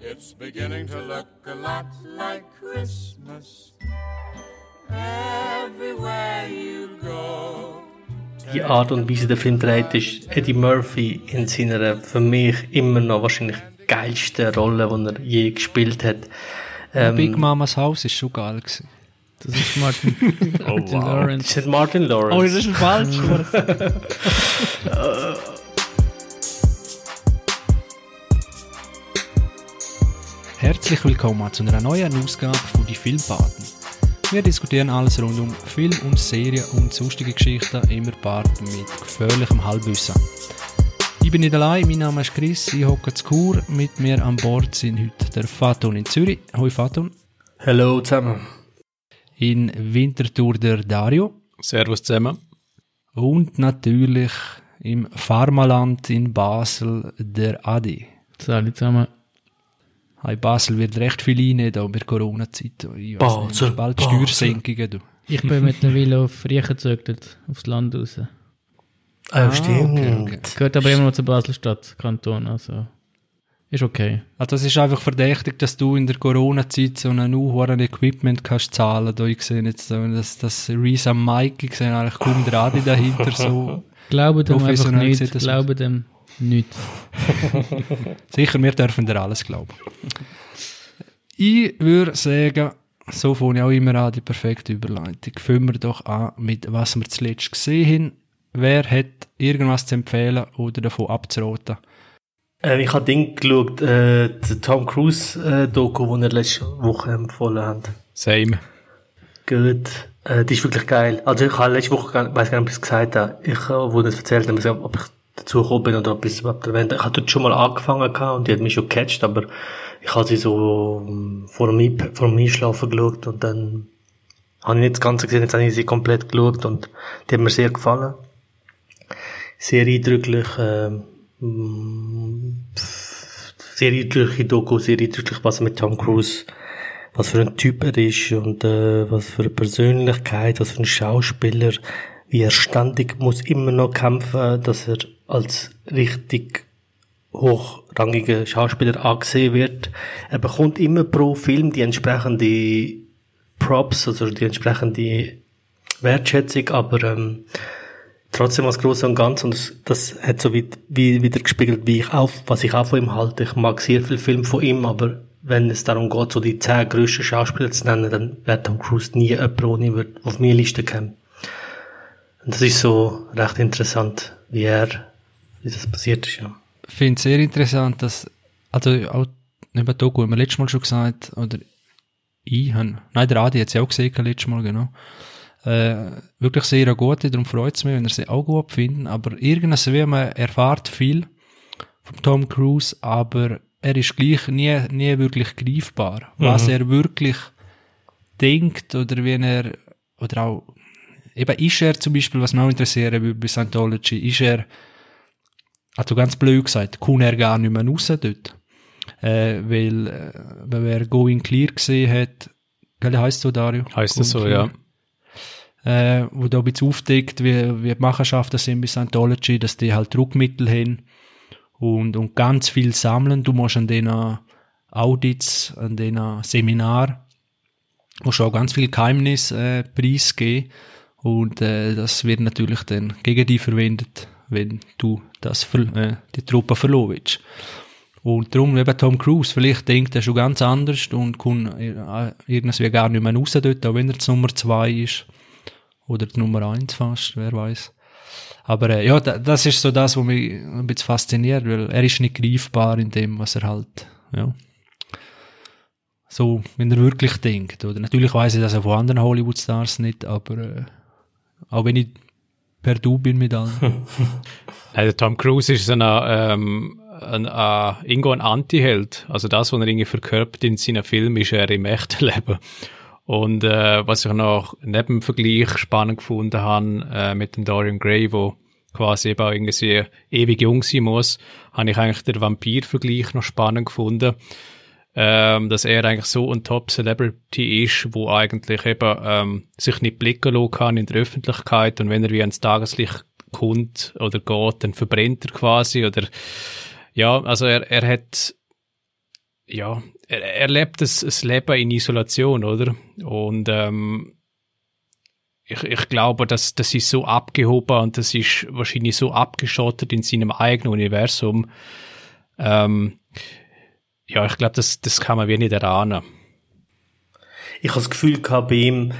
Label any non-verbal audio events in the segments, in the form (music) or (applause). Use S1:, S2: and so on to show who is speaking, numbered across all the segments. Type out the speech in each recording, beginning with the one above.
S1: It's beginning to look a lot like Christmas everywhere you go.
S2: Die Art und Weise der Film dreht, ist Eddie Murphy in seiner für mich immer noch wahrscheinlich geilsten Rolle, die er je gespielt hat.
S3: Ähm, Big Mamas Haus ist schon geil gewesen.
S4: Das ist Martin, (laughs)
S2: oh, Martin wow. Lawrence. Das ist Martin Lawrence.
S4: Oh, das ist falsch. (laughs) (laughs)
S3: Herzlich willkommen zu einer neuen Ausgabe von Die Filmpaten. Wir diskutieren alles rund um Film und Serien und sonstige Geschichten, immer Part mit gefährlichem Halbwissen. Ich bin nicht allein, mein Name ist Chris, ich hocke zu Kur. Mit mir an Bord sind heute der Faton in Zürich. Hoi Faton.
S2: Hallo zusammen.
S3: In Winterthur der Dario.
S5: Servus zusammen.
S3: Und natürlich im Pharmaland in Basel der Adi.
S4: Salut zusammen.
S3: Hey, Basel wird recht viel einnehmen da bei Corona-Zeit.
S2: Basel,
S3: bald Basel. Steuersenkungen. Du.
S4: Ich bin mittlerweile auf Riechen gezögert, aufs Land raus.
S2: Ah, ah stimmt. Okay,
S4: okay. Gehört aber immer noch zur Basel-Stadt, Kanton, also ist okay.
S3: Also es ist einfach verdächtig, dass du in der Corona-Zeit so ein hohen Equipment kannst zahlen. Da ich sehe jetzt so, dass das Reese am Mike, ich sehe eigentlich kaum Radi dahinter so.
S4: Glaube dem einfach nicht, glaube dem nicht. (laughs)
S3: Sicher, wir dürfen dir alles glauben. Ich würde sagen, so fange ich auch immer an, die perfekte Überleitung. Fangen wir doch an mit, was wir zuletzt gesehen haben. Wer hat irgendwas zu empfehlen oder davon abzuraten?
S2: Äh, ich habe Ding geschaut, äh, die Tom Cruise äh, Doku, die er letzte Woche empfohlen hat.
S5: Same.
S2: Gut. Äh, die ist wirklich geil. Also ich habe letzte Woche, ich weiß gar nicht, ob ich es gesagt habe, ich, äh, wo das erzählt habe, ob ich dazu gekommen bin oder es überhaupt erwähnt Ich habe dort schon mal angefangen gehabt und die hat mich schon gecatcht, aber ich habe sie so ähm, vor dem, vor dem Einschlafen geschaut und dann habe ich nicht das Ganze gesehen, jetzt habe ich sie komplett geschaut und die hat mir sehr gefallen. Sehr eindrücklich, äh, sehr eindrückliche Doku, sehr eindrücklich, was mit Tom Cruise, was für ein Typ er ist und äh, was für eine Persönlichkeit, was für ein Schauspieler, wie er ständig muss immer noch kämpfen, dass er als richtig hochrangiger Schauspieler angesehen wird. Er bekommt immer pro Film die entsprechende Props, also die entsprechende Wertschätzung, aber ähm, trotzdem als Große und Ganz und das, das hat so wie, wie, wieder gespiegelt, wie ich auch, was ich auch von ihm halte. Ich mag sehr viel Film von ihm, aber wenn es darum geht, so die zehn grössten Schauspieler zu nennen, dann wird Tom Cruise nie jemand ohne auf meine Liste kommen. Und das ist so recht interessant, wie er, wie das passiert ist, ja.
S3: Ich finde es sehr interessant, dass, also auch neben Doku haben wir letztes Mal schon gesagt, oder ich habe, nein, der Adi hat es ja auch gesehen, letztes Mal, genau äh, wirklich sehr gute, darum freut es mich, wenn er sie auch gut finden, aber irgendwas wie man erfahrt viel von Tom Cruise, aber er ist gleich nie, nie wirklich greifbar, mhm. was er wirklich denkt oder wenn er, oder auch, eben ist er zum Beispiel, was mich auch interessiert bei Scientology, ist er, also ganz blöd gesagt, kann er gar nicht mehr raus dort. Äh, weil, äh, wenn er Going Clear gesehen hat, gell, heißt so, Dario?
S5: Heißt das so, Clear. ja
S3: äh, wo da ein bisschen aufdeckt, wie, wie die Machenschaften sind bei Scientology, dass die halt Druckmittel haben und, und ganz viel sammeln. Du musst an den Audits, an den Seminar, musst auch ganz viel Geheimnis äh, preisgeben und äh, das wird natürlich dann gegen dich verwendet, wenn du das äh, die Truppe willst. Und darum eben Tom Cruise, vielleicht denkt er schon ganz anders und kommt äh, irgendwie gar nicht mehr raus dort, auch wenn er die Nummer zwei ist. Oder die Nummer eins fast, wer weiß. Aber äh, ja, das ist so das, was mich ein bisschen fasziniert, weil er ist nicht greifbar in dem, was er halt, ja. So, wenn er wirklich denkt. Oder natürlich weiß ich das auch von anderen Hollywood-Stars nicht, aber äh, auch wenn ich per Du bin mit allen. (laughs)
S5: also Tom Cruise ist so ein, ähm, ein, ein, irgendwo ein Anti-Held. Also das, was er irgendwie verkörpert in seinen Filmen, ist er im echten Leben. Und äh, was ich noch neben dem Vergleich spannend gefunden habe äh, mit dem Dorian Gray, wo quasi eben auch irgendwie ewig jung sein muss, habe ich eigentlich den Vampir-Vergleich noch spannend gefunden. Ähm, dass er eigentlich so ein Top-Celebrity ist, wo eigentlich eben ähm, sich nicht blicken lassen kann in der Öffentlichkeit und wenn er wie ans Tageslicht kommt oder geht, dann verbrennt er quasi oder ja, also er, er hat ja, er, er lebt das, das Leben in Isolation, oder? Und ähm, ich, ich glaube, dass das ist so abgehoben und das ist wahrscheinlich so abgeschottet in seinem eigenen Universum. Ähm, ja, ich glaube, das, das kann man wie nicht erahnen.
S2: Ich habe das Gefühl gehabt bei ihm,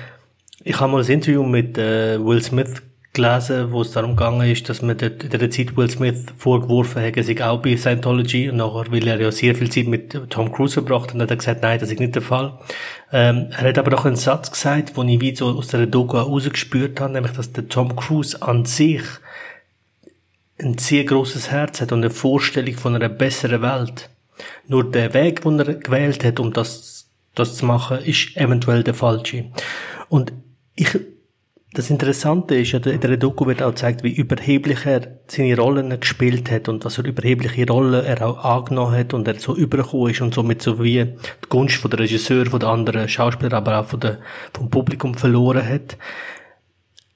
S2: ich habe mal ein Interview mit äh, Will Smith gelesen, wo es darum gegangen ist, dass man dort in der Zeit Will Smith vorgeworfen hat, er sei auch bei Scientology und nachher, weil er ja sehr viel Zeit mit Tom Cruise verbracht und hat er gesagt, nein, das ist nicht der Fall. Ähm, er hat aber noch einen Satz gesagt, den ich wie so aus der Doku rausgespürt habe, nämlich, dass der Tom Cruise an sich ein sehr großes Herz hat und eine Vorstellung von einer besseren Welt. Nur der Weg, den er gewählt hat, um das, das zu machen, ist eventuell der falsche. Und ich, das Interessante ist, in der Doku wird auch gezeigt, wie überheblich er seine Rollen gespielt hat und was für überhebliche Rollen er auch angenommen hat und er so übergekommen ist und somit so wie die Gunst von der Regisseur, von der anderen Schauspieler, aber auch von der, vom Publikum verloren hat.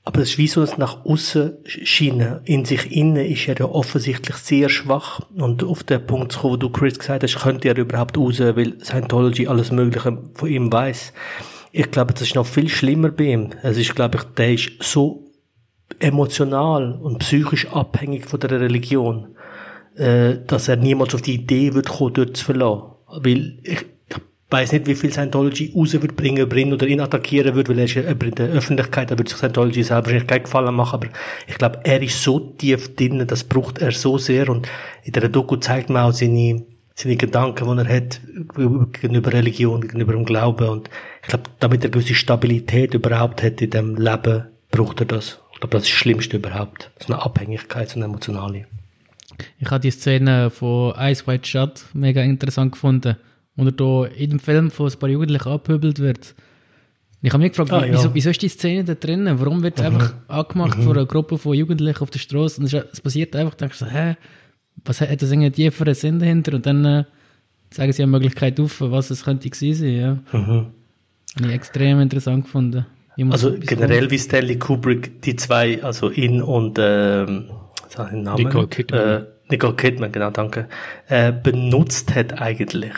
S2: Aber das ist wie so das nach außen schienen. In sich innen ist er ja offensichtlich sehr schwach. Und auf den Punkt zu kommen, wo du Chris gesagt hast, könnte er überhaupt raus, weil Scientology alles Mögliche von ihm weiß. Ich glaube, das ist noch viel schlimmer bei ihm. Es ist, glaube ich, der ist so emotional und psychisch abhängig von der Religion, äh, dass er niemals auf die Idee wird kommen, dort zu verlassen. Weil ich, weiß nicht, wie viel Scientology raus wird bringen, bringen oder ihn attackieren wird, weil er ist ja in der Öffentlichkeit, da wird sich Scientology selber wahrscheinlich keinen Gefallen machen, aber ich glaube, er ist so tief drin, das braucht er so sehr und in der Doku zeigt man auch seine, seine Gedanken, die er hat gegenüber Religion, gegenüber dem Glauben und ich glaube, damit er gewisse Stabilität überhaupt hat in dem Leben, braucht er das. Ich glaube, das ist das Schlimmste überhaupt. So eine Abhängigkeit, so eine emotionale.
S4: Ich habe die Szene von Ice White Shut mega interessant gefunden und er da in dem Film von ein paar Jugendlichen abgehöbelt wird. Ich habe mich gefragt,
S2: Ah, ja.
S4: wieso, wieso ist die Szene da drinnen? Warum wird es einfach angemacht von einer Gruppe von Jugendlichen auf der Straße? Und es, passiert einfach, denkst du so, hä, was hat das einen tieferen Sinn dahinter? Und dann äh, zeigen sie eine Möglichkeit auf, was es könnte gewesen sein. Ja. Habe ich extrem interessant gefunden.
S2: Also generell wie Stanley Kubrick, die zwei, also ihn und ähm, Namen?
S5: Nicole? Kidman.
S2: Äh, Nicole Kidman, genau, danke. Äh, benutzt hat eigentlich.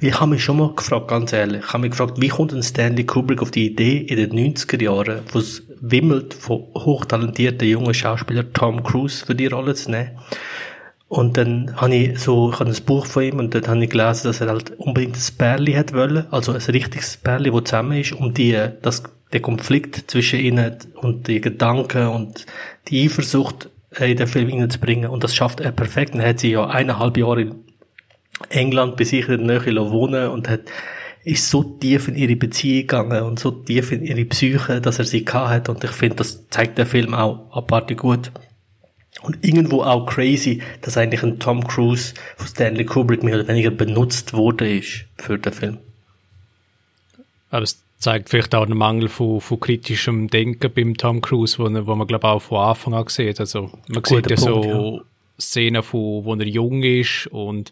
S2: Ich habe mich schon mal gefragt, ganz ehrlich, ich habe mich gefragt, wie kommt ein Stanley Kubrick auf die Idee in den 90er Jahren, wo es wimmelt von hochtalentierten jungen Schauspielern Tom Cruise für die Rolle zu nehmen? Und dann habe ich so, ich habe ein Buch von ihm und dort habe ich gelesen, dass er halt unbedingt ein Pärli hat wollen, also ein richtiges Pärli, wo zusammen ist, um die, das, der Konflikt zwischen ihnen und die Gedanken und die Eifersucht in den Film hineinzubringen. Und das schafft er perfekt. Und hat sie ja eineinhalb Jahre in England bei sich in der Nähe wohnen und hat, ist so tief in ihre Beziehung gegangen und so tief in ihre Psyche, dass er sie gehabt hat. Und ich finde, das zeigt der Film auch abartig gut. Und irgendwo auch crazy, dass eigentlich ein Tom Cruise von Stanley Kubrick mehr oder weniger benutzt wurde ist für den Film.
S5: Aber zeigt vielleicht auch einen Mangel von, von kritischem Denken beim Tom Cruise, wo, wo man, glaube auch von Anfang an sieht. Also, man
S2: Guter
S5: sieht ja so
S2: Punkt,
S5: Szenen, von, wo er jung ist und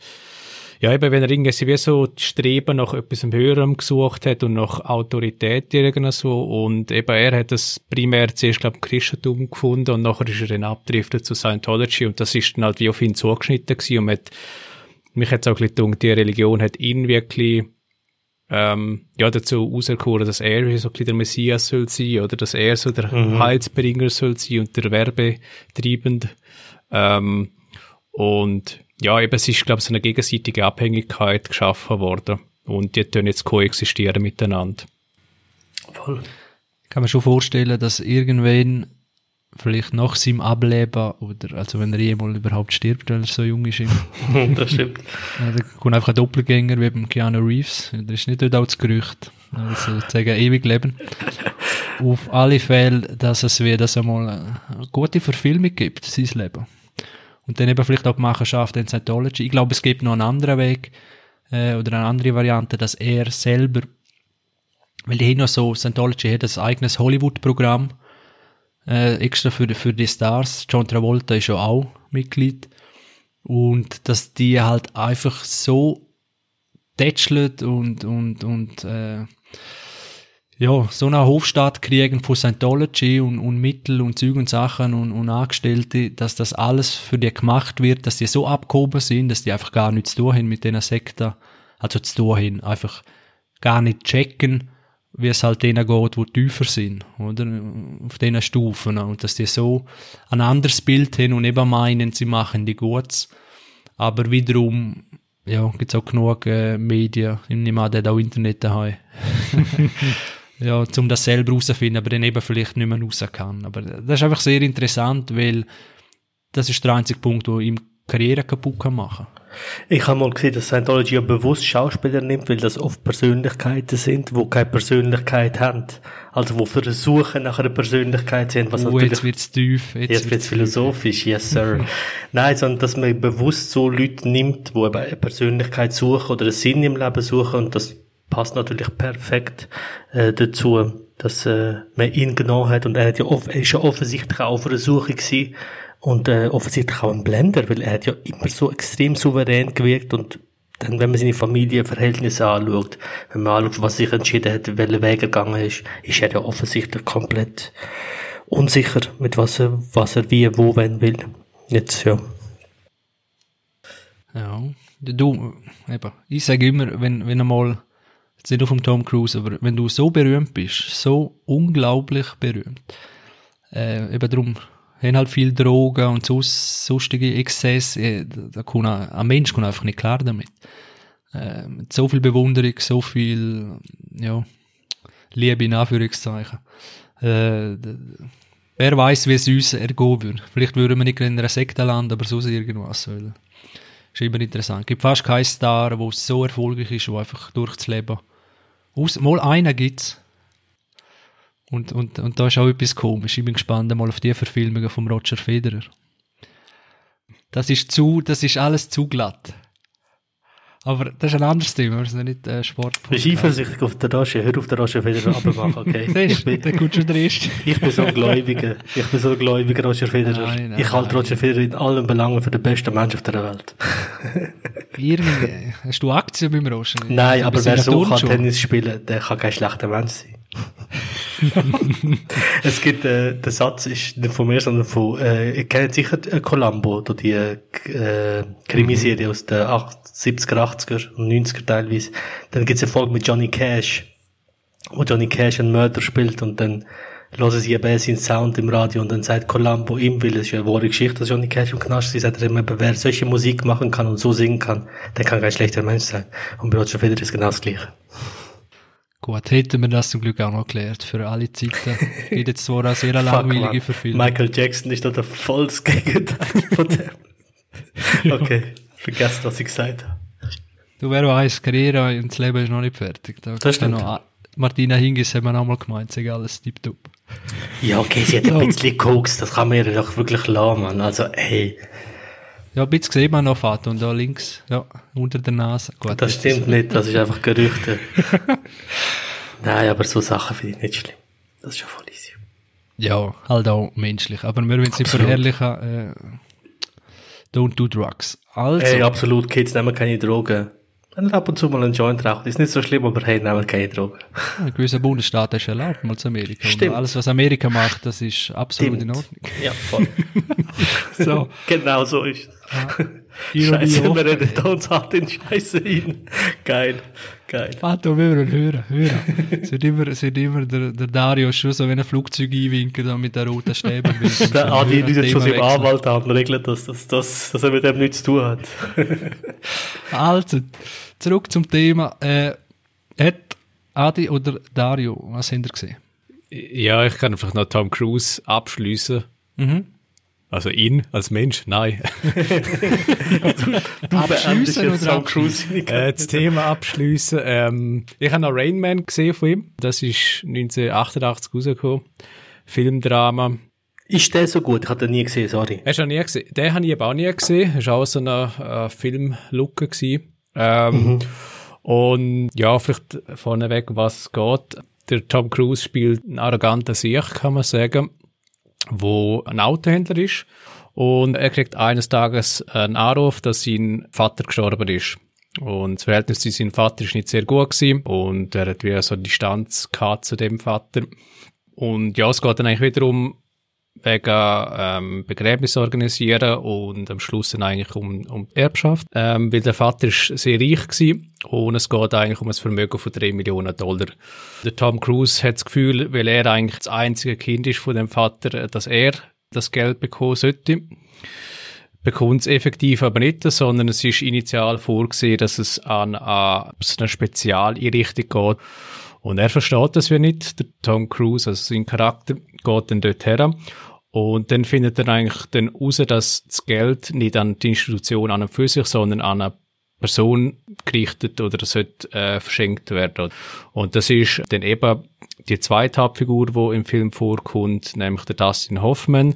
S5: ja, eben, wenn er irgendwie wie so die Streben nach etwas Höherem gesucht hat und nach Autorität irgendwie so und eben er hat das primär zuerst, glaube Christentum gefunden und nachher ist er dann abgedriftet zu Scientology und das ist dann halt wie auf ihn zugeschnitten gewesen und hat, mich hat es auch ein bisschen gedacht, die Religion hat ihn wirklich ähm, ja, dazu auserkoren, dass er so ein bisschen der Messias soll sein, oder dass er so der Heilsbringer soll sein und der Werbetreibende. Ähm, und ja, eben, es ist, glaube ich, so eine gegenseitige Abhängigkeit geschaffen worden. Und die tun jetzt koexistieren miteinander.
S2: Voll.
S3: kann man schon vorstellen, dass irgendwann vielleicht nach seinem Ableben oder also wenn er jemals überhaupt stirbt, weil er so jung ist, (laughs)
S2: das stimmt.
S3: ja, da kommt einfach ein Doppelgänger wie beim Keanu Reeves. Das ist nicht dort auch das Gerücht. Also sozusagen ewig leben. (laughs) Auf alle Fälle, dass es wieder so mal eine gute Verfilmung gibt, sein Leben. Und dann eben vielleicht auch die Machenschaft in Scientology. Ich glaube, es gibt noch einen anderen Weg, äh, oder eine andere Variante, dass er selber, weil die haben noch so, Scientology hat ein eigenes Hollywood-Programm, äh, extra für, für die Stars. John Travolta ist ja auch Mitglied. Und dass die halt einfach so tätschelt und, und, und, äh, ja, so eine Hofstaat kriegen von Scientology und, und Mittel und Züge und Sachen und, und Angestellte, dass das alles für die gemacht wird, dass die so abgehoben sind, dass die einfach gar nichts zu tun haben mit diesen Sekten also zu tun haben, einfach gar nicht checken, wie es halt denen geht, die tiefer sind, oder? Auf diesen Stufen. Und dass die so ein anderes Bild haben und eben meinen, sie machen die Gutes. Aber wiederum, ja, gibt's auch genug äh, Medien, ich nehme an, hat auch Internet daheim. (laughs) (laughs) ja, um das selber herauszufinden, aber dann eben vielleicht nicht mehr raus kann. Aber das ist einfach sehr interessant, weil das ist der einzige Punkt, wo ihm Karriere kaputt kann machen
S2: Ich habe mal gesehen, dass Scientology ja bewusst Schauspieler nimmt, weil das oft Persönlichkeiten sind, die keine Persönlichkeit haben. Also, die versuchen nach einer Persönlichkeit haben, was
S3: Oh,
S2: natürlich...
S3: jetzt wird's tief. Jetzt,
S2: Jetzt wird's philosophisch, yes sir. (laughs) Nein, sondern dass man bewusst so Leute nimmt, die eben eine Persönlichkeit suchen oder einen Sinn im Leben suchen und das passt natürlich perfekt äh, dazu, dass äh, man ihn genommen hat und er, hat ja off er ist ja offensichtlich auch auf einer Suche gewesen und äh, offensichtlich auch ein Blender, weil er hat ja immer so extrem souverän gewirkt und dann, wenn man seine Familienverhältnisse anschaut, wenn man anschaut, was sich entschieden hat, welchen Weg er gegangen ist, ist er ja offensichtlich komplett unsicher, mit was er, was er wie, wo, wenn will. Jetzt, ja.
S3: Ja, du, eben, ich sage immer, wenn, wenn einmal, jetzt nicht nur vom Tom Cruise, aber wenn du so berühmt bist, so unglaublich berühmt, äh, eben darum, haben halt viel Drogen und sonst, sonstige Exzesse, da kann ein, Mensch kann einfach nicht klar damit. Äh, mit so viel Bewunderung, so viel, ja, Liebe in Anführungszeichen. Äh, wer weiß, wie es uns ergehen würde. Vielleicht würden wir nicht in einer Sekte landen, aber sonst irgendwas. Weil ist immer interessant. Es gibt fast keinen Star, der so erfolgreich ist, der einfach durchs. Aus, mal einen gibt's. Und, und, und da ist auch etwas komisch. Ich bin gespannt mal auf die Verfilmungen von Roger Federer. Das ist zu, das ist alles zu glatt. Aber das ist ein anderes Thema, wir sind nicht äh, Sport.
S2: Bist du eifersüchtig auf der Rasche? Hör auf der Rasche wieder abmachen, okay? (laughs)
S3: Siehst du, dann kommt schon der erste. (laughs)
S2: ich bin so ein Gläubiger. Ich bin so ein Gläubiger Roger Federer.
S3: Nein, nein,
S2: ich halte. Roger Federer in allen Belangen für den besten Mensch auf der Welt. (laughs)
S3: Irgendwie, hast du Aktien beim Roger?
S2: Nein, aber wer so
S3: der
S2: kann? Tennis spielen, der kann kein schlechter Mensch sein. Es gibt, äh, der Satz ist nicht von mir, sondern von, äh, ihr kennt sicher äh, Columbo, da die äh, Krimiserie aus den 70er, 80er und 90er teilweise. Dann gibt's eine Folge mit Johnny Cash, wo Johnny Cash einen Mörder spielt und dann hören sie eben seinen Sound im Radio und dann sagt Columbo ihm, weil es ist ja eine wahre Geschichte, dass Johnny Cash im Knast ist, sagt er immer, wer solche Musik machen kann und so singen kann, der kann kein schlechter Mensch sein. Und bei Roger Federer ist genau das Gleiche.
S3: Gut, hätten wir das zum Glück auch noch geklärt. Für alle Zeiten. (laughs) Geht jetzt zwar eine sehr langweilige. Verfilmung.
S2: Michael Jackson ist da der volles Gegenteil von dem. (laughs) Okay, vergessen, was ich gesagt habe.
S3: Du, wer weiß, Karriere und das Leben ist noch nicht fertig. Da
S2: Das stimmt.
S3: noch, Martina Hingis haben wir auch mal gemeint, sag alles tipptopp.
S2: Ja, okay, sie hat ein (laughs) bisschen Koks, das kann man ihr doch wirklich Mann. Also, ey,
S3: Ja, ein bisschen sieht man noch Fahrt und da links, ja, unter der Nase. Gut,
S2: das stimmt nicht, das ist einfach Gerüchte. (laughs) Nein, aber so Sachen finde ich nicht schlimm. Das ist ja voll easy.
S3: Ja, halt auch menschlich. Aber wir wollen es nicht verherrlichen. Äh, don't do drugs. Also,
S2: Ey, absolut, Kids nehmen keine Drogen. Wenn ihr ab und zu mal einen Joint raucht, ist nicht so schlimm, aber hey, nehmen keine Drogen.
S3: ein gewisser Bundesstaat ist erlaubt, mal zu Amerika.
S2: Stimmt.
S3: Und alles, was Amerika macht, das ist absolut in
S2: Stimmt.
S3: Ordnung.
S2: Ja, voll. (laughs)
S3: So,
S2: genau so ist (laughs)
S3: Ironie
S2: Scheiße, wir reden da uns hart in Scheiße hin. Geil, geil.
S3: Warte, wir hören, hören. Es wird immer, es wird immer der, der Dario schon so, wenn ein Flugzeug einwinkt, mit der roten Stäbe. (laughs)
S2: Der Adi
S3: Hören,
S2: läutet schon seinem. Anwalt an regelt, dass, dass, dass, dass er mit dem nichts zu tun hat.
S3: Also, zurück zum Thema. Äh, hat Adi oder Dario, was habt ihr gesehen?
S5: Ja, ich kann einfach noch Tom Cruise abschließen.
S3: Mhm.
S5: Also ihn als Mensch, nein. (laughs)
S3: Abschliessen oder
S2: Tom Cruise
S5: äh, das Thema abschließen. Ähm, ich habe noch Rain Man gesehen von ihm. Das ist 1988 rausgekommen. Filmdrama.
S2: Ist der so gut? Ich habe den nie gesehen, sorry.
S5: Hast du noch nie gesehen? Den habe ich eben auch nie gesehen. Das war auch so eine äh, Filmlucke. gewesen. Ähm, Und ja, vielleicht vorneweg, was es geht. Der Tom Cruise spielt einen arroganten Sieg, kann man sagen, wo ein Autohändler ist. Und er kriegt eines Tages einen Anruf, dass sein Vater gestorben ist. Und das Verhältnis zu seinem Vater ist nicht sehr gut gewesen. Und er hat wieder so Distanz gehabt zu dem Vater. Und ja, es geht dann eigentlich wieder um wegen ähm, Begräbnis organisieren und am Schluss dann eigentlich um, um Erbschaft. Ähm, weil der Vater ist sehr reich gewesen Und es geht eigentlich um ein Vermögen von 3 Millionen Dollar. Der Tom Cruise hat das Gefühl, weil er eigentlich das einzige Kind ist von dem Vater, dass er das Geld bekommen sollte. Bekommt es effektiv aber nicht, sondern es ist initial vorgesehen, dass es an, an eine Spezialeinrichtung geht. Und er versteht das wie nicht. Der Tom Cruise, also sein Charakter, geht dann dort her. Und dann findet er eigentlich dann raus, dass das Geld nicht an die Institution an und für sich, sondern an eine Person gerichtet oder sollte äh, verschenkt werden. Und das ist dann eben die zweite Hauptfigur, die im Film vorkommt, nämlich der Dustin Hoffman,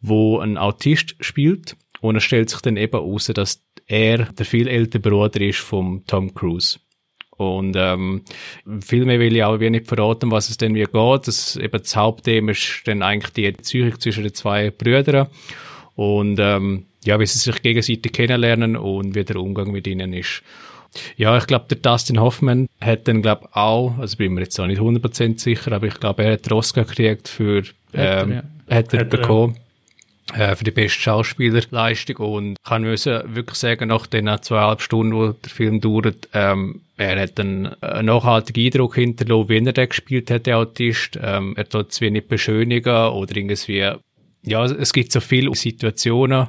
S5: wo ein Autist spielt. Und es stellt sich dann eben heraus, dass er der viel ältere Bruder ist vom Tom Cruise. Und ähm, viel mehr will ich auch wie nicht verraten, was es denn wie geht. Das, eben das Hauptthema ist dann eigentlich die Beziehung zwischen den zwei Brüdern. Und ähm, ja, wie sie sich gegenseitig kennenlernen und wie der Umgang mit ihnen ist. Ja, ich glaube, der Dustin Hoffman hat dann, glaube auch, also bin mir jetzt auch nicht 100% sicher, aber ich glaube, er hat den Oscar gekriegt für, ähm, hat er, ja. hat er bekommen. Äh, für die beste Schauspielerleistung und kann müssen wirklich sagen, nach den zweieinhalb Stunden, wo der Film dauert, ähm, er hat einen, einen nachhaltigen Eindruck hinterlassen, wie er den gespielt hat, der Autist. Ähm, er tut es wie nicht beschönigen oder irgendwie, ja, es gibt so viele Situationen,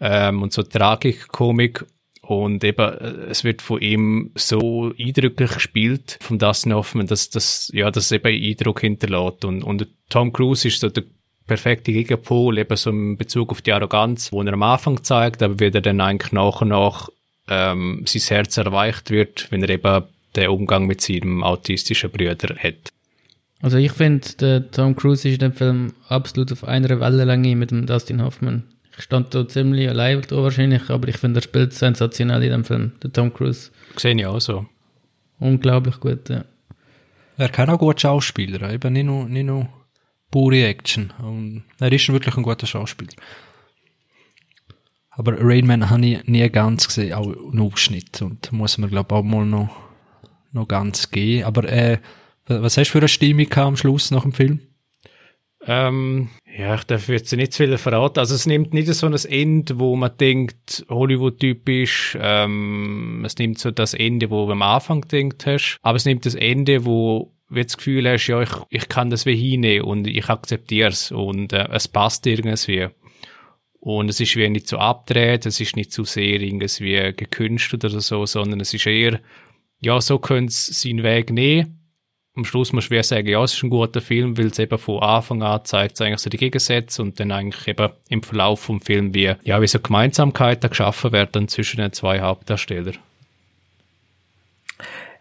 S5: ähm, und so Tragikkomik. Und eben, äh, es wird von ihm so eindrücklich gespielt, von Dustin Hoffman, dass das, ja, das eben Eindruck hinterlässt. Und, und Tom Cruise ist so der perfekte Gegenpol, eben so in Bezug auf die Arroganz, wo er am Anfang zeigt, aber wie er dann eigentlich nach und nach, ähm, sein Herz erweicht wird, wenn er eben den Umgang mit seinem autistischen Brüder hat.
S4: Also ich finde, der Tom Cruise ist in dem Film absolut auf einer Wellenlänge mit dem Dustin Hoffman. Ich stand da ziemlich allein da wahrscheinlich, aber ich finde, er spielt sensationell in dem Film, der Tom Cruise.
S5: Sehe ich auch so.
S4: Unglaublich gut, ja.
S3: Er kann auch gut Schauspieler, eben nicht nur, nicht nur pure Action. Und er ist wirklich ein guter Schauspieler. Aber Rainman habe ich nie ganz gesehen, auch einen Ausschnitt. Und muss man, glaube ich, auch mal noch, noch ganz gehen. Aber äh, was hast du für eine Stimmung am Schluss nach dem Film?
S5: Ähm, ja, ich darf jetzt nicht zu viel verraten. Also es nimmt nicht so ein Ende, wo man denkt, Hollywood-typisch. Ähm, es nimmt so das Ende, wo du am Anfang denkt hast. Aber es nimmt das Ende, wo du das Gefühl hast, ja, ich, ich kann das wie hinnehmen und ich akzeptiere es und äh, es passt irgendwie. Und es ist wie nicht so abgedreht, es ist nicht zu so sehr irgendwie gekünstelt oder so, sondern es ist eher, ja, so könnte es seinen Weg nehmen am Schluss muss du sagen, ja, es ist ein guter Film, weil es eben von Anfang an zeigt eigentlich so die Gegensätze und dann eigentlich eben im Verlauf vom Film wie, ja, wie so Gemeinsamkeiten geschaffen werden zwischen den zwei Hauptdarstellern.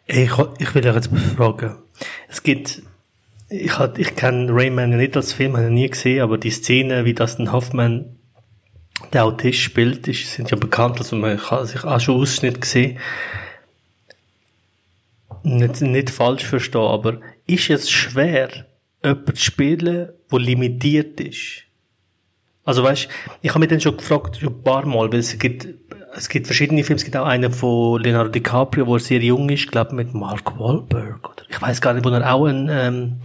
S2: Ich, ich will euch jetzt fragen. Es gibt, ich, ich kenne Rayman nicht als Film, habe ich nie gesehen, aber die Szene, wie das den Hoffman der Autist spielt, ist, sind ja bekannt, also man kann sich auch schon Ausschnitt gesehen nicht, nicht falsch verstehen, aber ist es schwer, jemanden zu spielen, der limitiert ist? Also weißt, ich habe mich dann schon gefragt, schon ein paar Mal, weil es gibt, es gibt verschiedene Filme, es gibt auch einen von Leonardo DiCaprio, wo er sehr jung ist, glaube mit Mark Wahlberg, oder ich weiß gar nicht, wo er auch ein, ähm,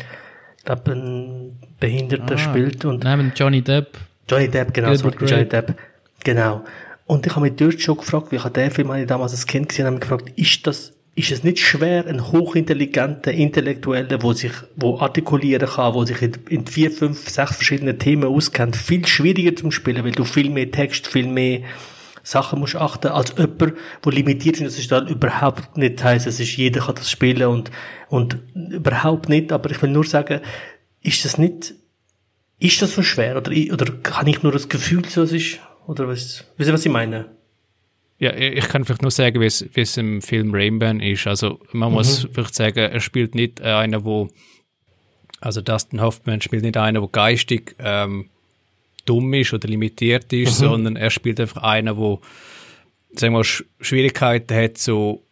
S2: ich glaube, ein Behinderter ah, spielt und.
S4: Nein, mit Johnny Depp.
S2: Johnny Depp, genau, so Johnny Depp. Genau. Und ich habe mich dort schon gefragt, wie ich habe den Film ich damals als Kind gesehen habe, gefragt, ist das ist es nicht schwer, einen hochintelligenten Intellektuellen, wo sich, wo artikulieren kann, wo sich in, in vier, fünf, sechs verschiedenen Themen auskennt, viel schwieriger zum Spielen, weil du viel mehr Text, viel mehr Sachen musst achten, als jemand, der limitiert ist. Das ist dann überhaupt nicht heißt, es ist, jeder kann das spielen und, und überhaupt nicht. Aber ich will nur sagen, ist das nicht, ist das so schwer? Oder, oder kann ich nur das Gefühl, so es ist? Oder was, wisst ihr, was ich meine?
S5: Ja, ich kann vielleicht nur sagen, wie es, wie es im Film Rainbow ist. Also man mhm. muss vielleicht sagen, er spielt nicht äh, einer, wo also Dustin Hoffman spielt nicht einer, wo geistig ähm, dumm ist oder limitiert ist, mhm. sondern er spielt einfach einer, wo sagen wir, Schwierigkeiten hat, so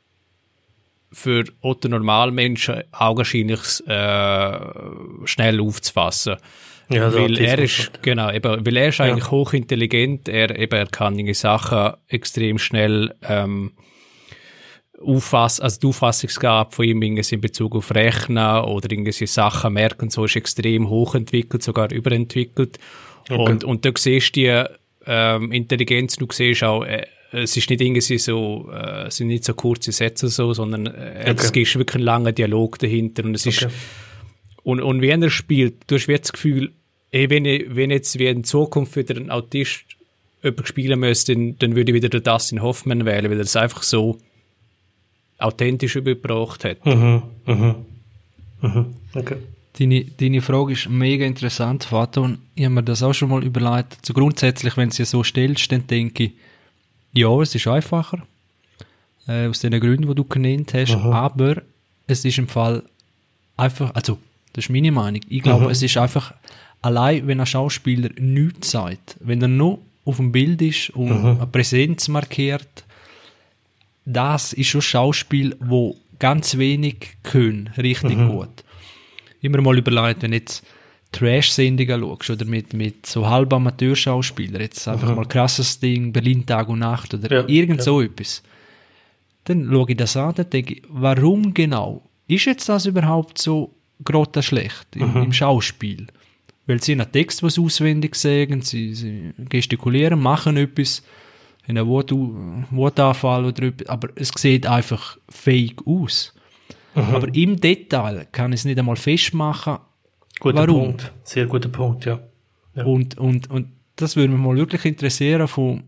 S5: für Otto Normalmenschen augenscheinlich äh, schnell aufzufassen. Ja, also weil er ist, genau, eben, weil er ist eigentlich ja. hochintelligent, er, eben, er kann irgendwie Sachen extrem schnell, ähm, auffassen, also die Auffassungsgabe von ihm in Bezug auf Rechnen oder irgendwelche Sachen merken, so ist extrem hochentwickelt, sogar überentwickelt. Okay. Und, und du siehst die, ähm, Intelligenz, du siehst auch, äh, es ist nicht irgendwie so, äh, es sind nicht so kurze Sätze so, sondern äh,
S2: Okay.
S5: es ist wirklich ein langer Dialog dahinter und es ist,
S2: Okay.
S5: und, und wenn er spielt, du hast wirklich das Gefühl, ey, wenn, ich, wenn jetzt wie in Zukunft wieder ein Autist jemand spielen müsste, dann, dann würde ich wieder den Dustin Hoffman wählen, weil er es einfach so authentisch übergebracht hat.
S2: Mhm. Mhm. Mhm. Okay.
S3: Deine, deine Frage ist mega interessant, Vater, und ich habe mir das auch schon mal überlegt. Also grundsätzlich, wenn du sie so stellst, dann denke ich, ja, es ist einfacher, äh, aus den Gründen, die du genannt hast, aber es ist im Fall einfach, also, das ist meine Meinung, ich glaube, es ist einfach, allein wenn ein Schauspieler nichts sagt, wenn er nur auf dem Bild ist und eine Präsenz markiert, das ist schon Schauspiel, wo ganz wenig können, richtig gut. Immer mal überlegt, wenn jetzt Trash-Sendungen schaust oder mit, mit so halb Amateurschauspielern, jetzt einfach mal krasses Ding, Berlin Tag und Nacht oder
S2: Ja,
S3: irgend so etwas, dann schaue ich das an und denke, ich, warum genau? Ist jetzt das überhaupt so grottenschlecht im, im Schauspiel? Weil sie einen Text, was auswendig sagen, sie, sie gestikulieren, machen etwas, haben einen Wort, Wortanfall oder etwas, aber es sieht einfach fake aus. Aber im Detail kann ich es nicht einmal festmachen,
S2: Guter
S3: Warum?
S2: Punkt. Sehr guter Punkt, ja. Ja.
S3: und, und, und das würde mich mal wirklich interessieren, von,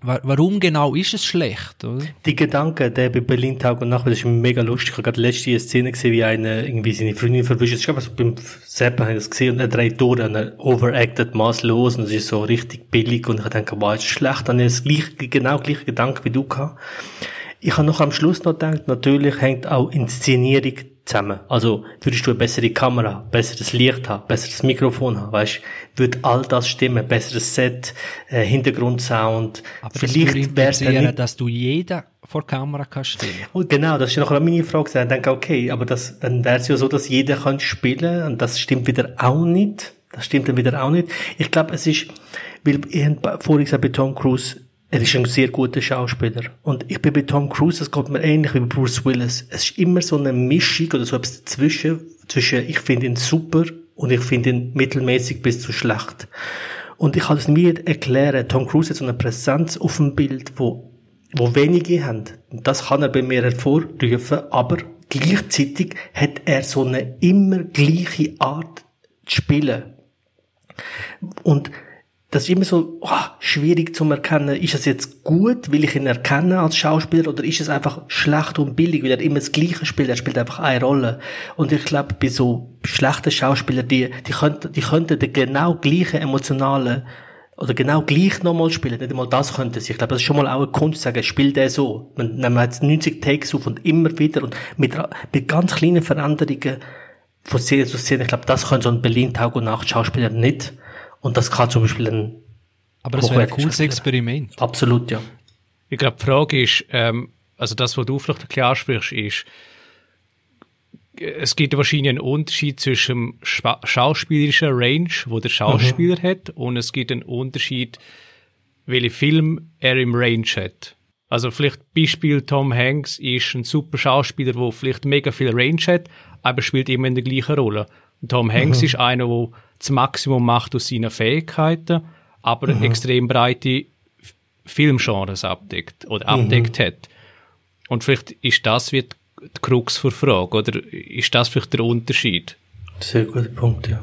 S3: wa- warum genau ist es schlecht, oder?
S2: Die Gedanken, der bei Berlin Tag und Nacht, das ist mega lustig. Ich habe gerade letzte Szene gesehen, wie einer irgendwie seine Freundin verwischt. Ich glaube, so beim Seppen habe ich das gesehen und er dreht durch und er overacted maßlos und es ist so richtig billig und ich denke, wow, ist schlecht. Dann habe ich das gleiche, genau gleiche Gedanke wie du gehabt. Ich habe noch am Schluss noch gedacht, natürlich hängt auch Inszenierung zusammen. Also, würdest du eine bessere Kamera, besseres Licht haben, besseres Mikrofon haben, weißt, würde all das stimmen, besseres Set, äh, Hintergrundsound.
S3: Aber
S2: Vielleicht wäre es nicht
S3: dass du jeden vor Kamera kannst stellen.
S2: und genau, das ist noch meine Frage. Ich denke, okay, aber das, dann wäre es ja so, dass jeder kann spielen und das stimmt wieder auch nicht. Das stimmt dann wieder auch nicht. Ich glaube, es ist, weil ich vorhin gesagt, bei Tom Cruise, er ist ein sehr guter Schauspieler. Und ich bin bei Tom Cruise, das geht mir ähnlich wie bei Bruce Willis. Es ist immer so eine Mischung oder so etwas dazwischen, zwischen ich finde ihn super und ich finde ihn mittelmäßig bis zu schlecht. Und ich kann es mir erklären. Tom Cruise hat so eine Präsenz auf dem Bild, wo wo wenige haben. Das kann er bei mir hervorrufen, aber gleichzeitig hat er so eine immer gleiche Art zu spielen. Und das ist immer so oh, schwierig zu erkennen, ist es jetzt gut, will ich ihn erkennen als Schauspieler, oder ist es einfach schlecht und billig, weil er immer das Gleiche spielt, er spielt einfach eine Rolle. Und ich glaube, bei so schlechten Schauspielern, die, die könnten, die könnten den genau gleichen emotionalen oder genau gleich nochmal spielen. Nicht einmal das könnte sie. Ich glaube, das ist schon mal auch eine Kunst, zu sagen, spielt der so. Man, hat jetzt 90 Takes auf und immer wieder und mit, mit ganz kleinen Veränderungen von Szene zu Szene. Ich glaube, das kann so ein Berlin Tag und Nacht Schauspieler nicht. Und das kann zum Beispiel ein,
S3: Aber es wäre ein cooles. Experiment.
S2: absolut, ja.
S5: Ich glaube, die Frage ist, ähm, also das, was du vielleicht ein bisschen ansprichst, ist, es gibt wahrscheinlich einen Unterschied zwischen dem schwa- schauspielerischen Range, wo der Schauspieler hat, und es gibt einen Unterschied, welche Film er im Range hat. Also vielleicht Beispiel Tom Hanks ist ein super Schauspieler, der vielleicht mega viel Range hat, aber spielt immer in der gleichen Rolle. Tom Hanks ist einer, der das Maximum macht aus seinen Fähigkeiten, aber extrem breite Filmgenres abdeckt oder abdeckt hat. Und vielleicht ist das wie die die Krux für Frage, oder ist das vielleicht der Unterschied?
S2: Sehr guter Punkt, ja.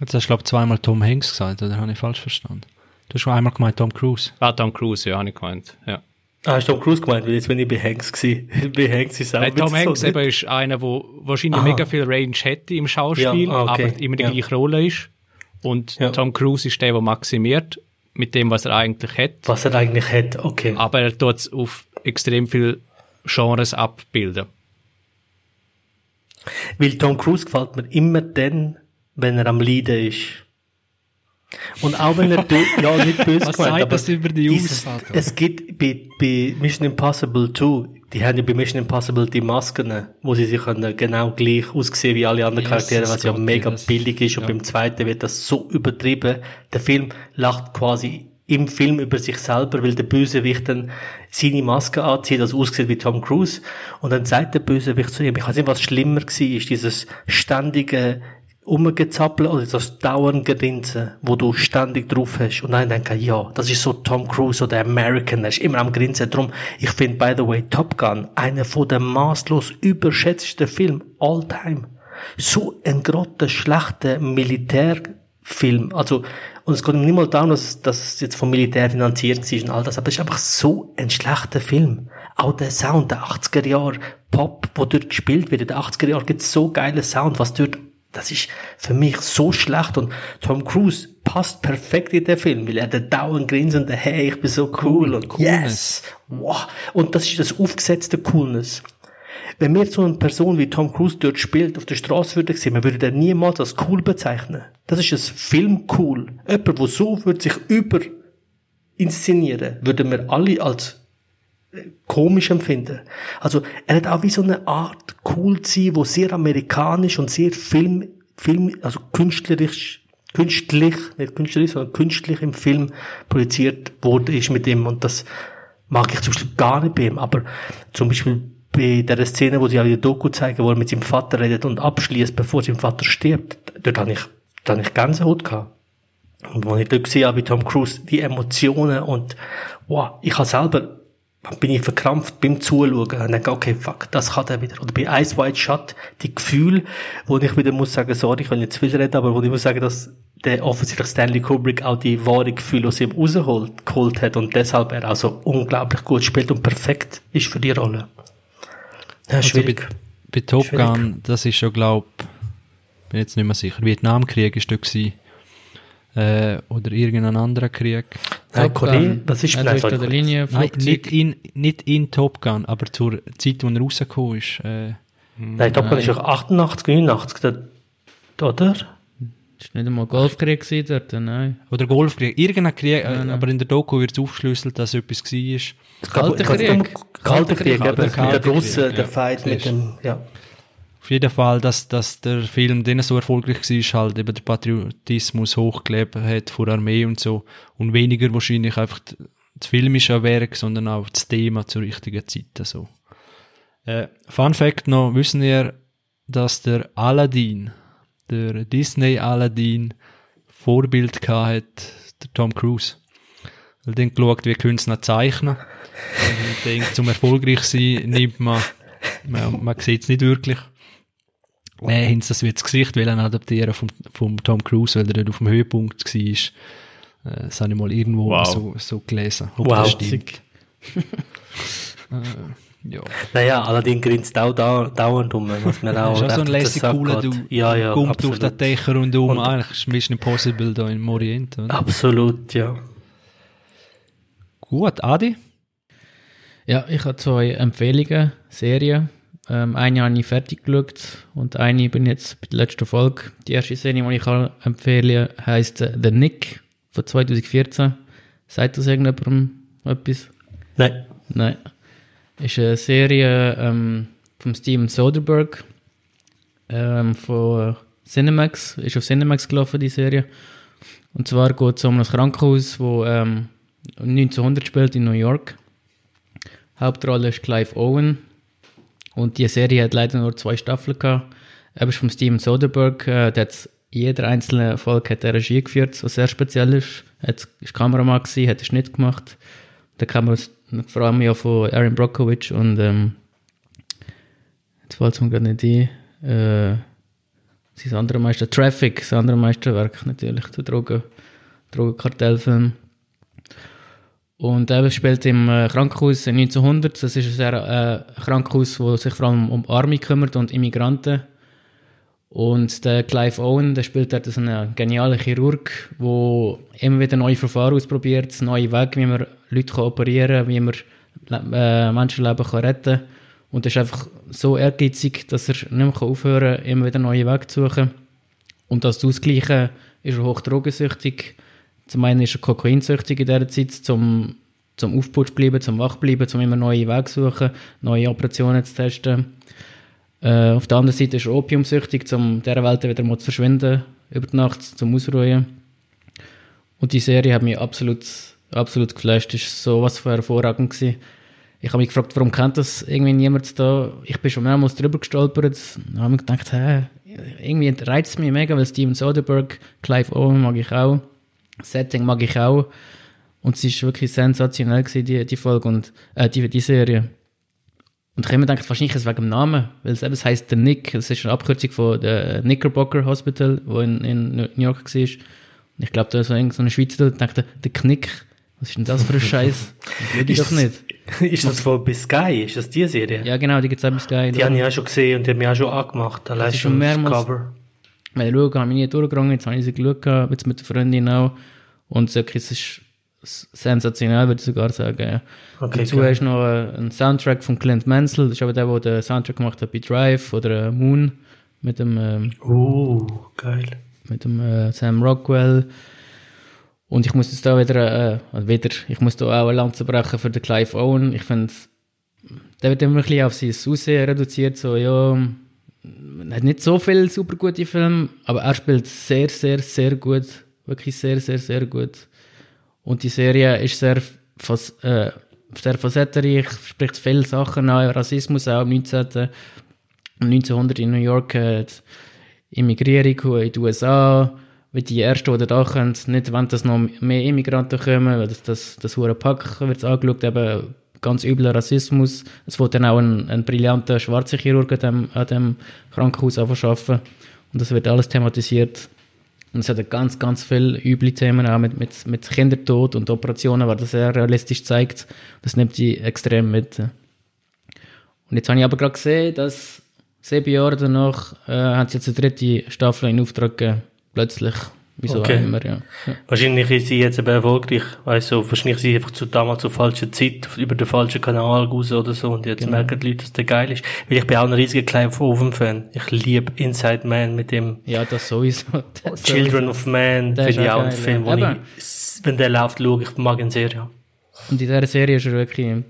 S3: Jetzt hast du, glaube ich, zweimal Tom Hanks gesagt, oder habe ich falsch verstanden? Du hast schon einmal gemeint Tom Cruise.
S5: Ah, Tom Cruise, ja, habe ich gemeint, ja.
S2: Ah, hast du Tom Cruise gemeint? Weil jetzt bin ich bei Hanks gewesen. (laughs) bei Hanks ist auch
S5: Nein, Tom Hanks
S2: so,
S5: eben ist einer, der wahrscheinlich
S2: Ah.
S5: mega viel Range hätte im Schauspiel,
S2: Ja, ah, okay.
S5: aber immer die
S2: Ja.
S5: gleiche Rolle ist. Und
S2: Ja.
S5: Tom Cruise ist der, der maximiert mit dem, was er eigentlich hat.
S2: Was er eigentlich hat, okay.
S5: Aber er tut es auf extrem viele Genres abbilden.
S2: Weil Tom Cruise gefällt mir immer dann, wenn er am Leiden ist. Und auch wenn er, ja, nicht böse
S3: Was
S2: gemeint,
S3: sagt
S2: aber
S3: das über die
S2: dieses-
S3: Ausfahrt?
S2: Es gibt bei, bei Mission Impossible 2, die haben ja bei Mission Impossible die Masken, wo sie sich können genau gleich aussehen wie alle anderen Charaktere, was ja mega
S3: das-
S2: billig ist. Und
S3: ja.
S2: beim zweiten wird das so übertrieben. Der Film lacht quasi im Film über sich selber, weil der Bösewicht dann seine Maske anzieht, das aussieht wie Tom Cruise. Und dann sagt der Bösewicht zu ihm, ich weiß nicht, was schlimmer war, ist dieses ständige rumgezappeln oder das dauernde Grinsen, wo du ständig drauf hast. Und dann denke ja, das ist so Tom Cruise oder American, der ist immer am Grinsen. Drum, ich finde, by the way, Top Gun, einer von den maßlos überschätzten Filmen all time. So ein grotter, schlechter Militärfilm. Also, und es geht nicht mal darum, dass, dass es jetzt vom Militär finanziert ist und all das, aber es ist einfach so ein schlechter Film. Auch der Sound, der 80er Jahre Pop, wo dort gespielt wird, in den 80er Jahren gibt es so geilen Sound, was dort das ist für mich so schlecht und Tom Cruise passt perfekt in den Film, weil er den dauernd grinsende, hey, ich bin so cool, und yes, wow. Und das ist das aufgesetzte Coolness. Wenn wir so eine Person wie Tom Cruise dort spielt, auf der Straße würde sehen, man würde den niemals als cool bezeichnen. Das ist ein Film cool. Jemand, der so würde sich über inszenieren, würden wir alle als komisch empfinden. Also er hat auch wie so eine Art cool zu sein, wo sehr amerikanisch und sehr film, film also künstlerisch, künstlich, nicht künstlerisch, sondern künstlich im Film projiziert wurde ist mit ihm und das mag ich zum Beispiel gar nicht bei ihm, aber zum Beispiel bei der Szene, wo sie auch die Doku zeigen, wo er mit seinem Vater redet und abschließt, bevor sein Vater stirbt, dort habe ich, da habe ich Gänsehaut gehabt. Und wenn ich dort gesehen habe, wie Tom Cruise, die Emotionen und, wow, ich habe selber bin ich verkrampft beim Zuschauen und denke, okay, fuck, das kann er wieder. Oder bei Ice White Shut, die Gefühle, wo ich wieder muss sagen, sorry, ich will nicht zu viel reden, aber wo ich muss sagen, dass der offensichtlich Stanley Kubrick auch die wahre Gefühle aus ihm rausgeholt geholt hat und deshalb er auch so unglaublich gut spielt und perfekt ist für die Rolle. Ja, schwierig.
S3: Also bei, bei Top. Gun, das ist schon, glaub, bin jetzt nicht mehr sicher, Vietnamkrieg ist da gewesen, äh, oder irgendein anderer Krieg.
S2: Nein, Korea, was ist
S4: vielleicht also der Linie
S3: Nein, nicht in, nicht in Top Gun, aber zur Zeit, wo er rausgekommen ist. Äh,
S2: Nein, Top Gun ist auch 88, 89, oder?
S4: Das war nicht einmal Golfkrieg dort, nein.
S3: Oder Golfkrieg, irgendein Krieg, äh, nein, aber in der Doku wird es aufgeschlüsselt, dass etwas war.
S2: Kalte Krieg. Kalte Krieg, eben, der grosse, der Fight mit dem, ja.
S3: Auf jeden Fall, dass, dass der Film denen so erfolgreich war, halt eben der Patriotismus hochgelebt hat vor Armee und so. Und weniger wahrscheinlich einfach das filmische Werk, sondern auch das Thema zur richtigen Zeit. So. Äh, Fun Fact noch, wissen ihr, dass der Aladdin, der Disney Aladdin, Vorbild hat, der Tom Cruise. Weil dann geschaut, wie Künstler zeichnen. Und ich denke, zum erfolgreich sein nimmt man, man, man sieht es nicht wirklich äh, haben sie das das Gesicht wollen adaptieren vom, vom Tom Cruise, weil er dort auf dem Höhepunkt war. Äh, das habe ich mal irgendwo
S2: wow.
S3: so, so gelesen. Ob
S2: wow.
S3: das stimmt. (laughs)
S2: äh, ja. Naja, allerdings grinst auch da, dauernd um, was mir (laughs) auch
S3: Das ist auch so ein lässig cooler, du
S2: ja, ja,
S3: kommt auf den Dächer und um, eigentlich ist Mission Impossible da im Orient, oder?
S2: Absolut, ja.
S3: Gut, Adi?
S4: Ja, ich habe zwei Empfehlungen, Serien. Ähm, eine habe ich fertig geschaut und eine bin jetzt bei der letzten Folge. Die erste Serie, die ich kann empfehlen kann, heisst äh, The Nick von 2014. Sagt das irgendjemandem etwas?
S2: Nein.
S4: Nein. Ist eine Serie ähm, von Steven Soderbergh ähm, von Cinemax. Ist auf Cinemax gelaufen, die Serie. Und zwar geht es um ein Krankenhaus, wo ähm, 1900 spielt in New York. Hauptrolle ist Clive Owen und die Serie hat leider nur zwei Staffeln gehabt. Ist von Steven Soderbergh, äh, der hat jeder einzelne Folge hat er Regie geführt, was sehr speziell ist. Er ist Kameramann gewesen, hat einen Schnitt gemacht. Da kann man vor allem ja von Aaron Brockovich und ähm, jetzt fällt es mir gerade nicht ein, äh, sein anderer Meister, Traffic, das andere Meisterwerk natürlich, der Drogen, Drogenkartellfilm. Und er spielt im äh, Krankenhaus 1900. Das ist ein äh, Krankenhaus, das sich vor allem um Arme kümmert und Immigranten. Und der Clive Owen, der spielt dort einen genialen Chirurg, der immer wieder neue Verfahren ausprobiert, neue Wege, wie man Leute operieren kann, wie man äh, Menschenleben kann retten kann. Und er ist einfach so ehrgeizig, dass er nicht mehr aufhören kann, immer wieder neue Wege zu suchen. Und das Ausgleichen ist er hochdrogensüchtig. Zum einen ist er kokainsüchtig in dieser Zeit, zum, zum Aufputsch bleiben, zum wach bleiben, zum immer neue Wege suchen, neue Operationen zu testen. Äh, auf der anderen Seite ist er opiumsüchtig, um dieser Welt wieder mal zu verschwinden, über die Nacht, zum Ausruhen. Und die Serie hat mich absolut, absolut geflasht. Das war so was von hervorragend. Gewesen. Ich habe mich gefragt, warum kennt das irgendwie niemand da? Ich bin schon mehrmals drüber gestolpert. Da habe ich gedacht, hä, irgendwie reizt es mich mega, weil Steven Soderbergh, Clive Owen mag ich auch, Setting mag ich auch. Und es ist wirklich sensationell gewesen, die, die Folge und, äh, die, die Serie. Und ich habe mir gedacht, wahrscheinlich ist es wegen dem Namen, weil es eben, es heisst der Nick, es ist eine Abkürzung von der Knickerbocker Hospital, wo in, in New York war. Und ich glaube, da ist so ein- Schweizer, der dachte, der Knick, was ist denn das für ein Scheiß? Das will ich doch nicht.
S2: ist das von bei Sky? Ist das die Serie?
S4: Ja, genau, die gibt es auch bei Sky.
S2: Die habe ich auch schon gesehen und die haben mich auch schon angemacht. Allein
S4: ist
S2: schon
S4: schon
S2: das
S4: mehrmals-
S2: Cover.
S4: Weil schauen, habe ich nie durchgegangen, jetzt habe ich sie geschaut, jetzt mit der Freundin auch. Und so, es ist sensationell, würde ich sogar sagen.
S2: Okay,
S4: Dazu
S2: geil.
S4: hast du noch einen Soundtrack von Clint Mansell, das ist aber der, der den Soundtrack gemacht hat bei Drive oder Moon mit dem, ähm,
S2: Uh, geil.
S4: mit dem äh, Sam Rockwell. Und ich muss jetzt da wieder, äh, also wieder, ich muss da auch eine Lanze brechen für den Clive Owen. Ich finde, der wird immer ein bisschen auf sein Aussehen reduziert, so, ja, er hat nicht so viele super gute Filme, aber er spielt sehr, sehr, sehr gut. Wirklich sehr, sehr, sehr gut. Und die Serie ist sehr, äh, sehr facettenreich, spricht viele Sachen an, Rassismus auch im 19. 1900 in New York, die Immigrierung in die USA, wie die Ersten, die da kommen, nicht wollen, dass noch mehr Immigranten kommen, weil das, das, das Pack wird angeschaut, eben ganz übler Rassismus. Es wird dann auch ein, ein brillanter schwarzer Chirurg an dem, an dem Krankenhaus arbeiten. Und das wird alles thematisiert. Und es hat ganz, ganz viele üble Themen auch mit, mit, mit Kindertod und Operationen, was das sehr realistisch zeigt. Das nimmt sie extrem mit. Und jetzt habe ich aber gerade gesehen, dass sieben Jahre danach äh, haben sie jetzt eine dritte Staffel in Auftrag gegeben. Plötzlich. Wieso
S2: Okay.
S4: immer, ja. ja.
S2: Wahrscheinlich ist sie jetzt eben erfolgreich. Weißt du, wahrscheinlich ist sie einfach zu damals zur falschen Zeit über den falschen Kanal raus oder so. Und jetzt
S4: Genau.
S2: merken die Leute, dass der geil ist. Weil ich bin auch ein riesiger Clive Owen-Fan. Ich liebe Inside Man mit dem
S4: Ja, das sowieso. Das (laughs)
S2: Children of Man. Finde ich
S4: auch
S2: ein Film,
S4: ja.
S2: wo
S4: Eben.
S2: ich, wenn der läuft, schaue ich, mag ihn sehr, ja.
S4: Und in dieser Serie ist er wirklich,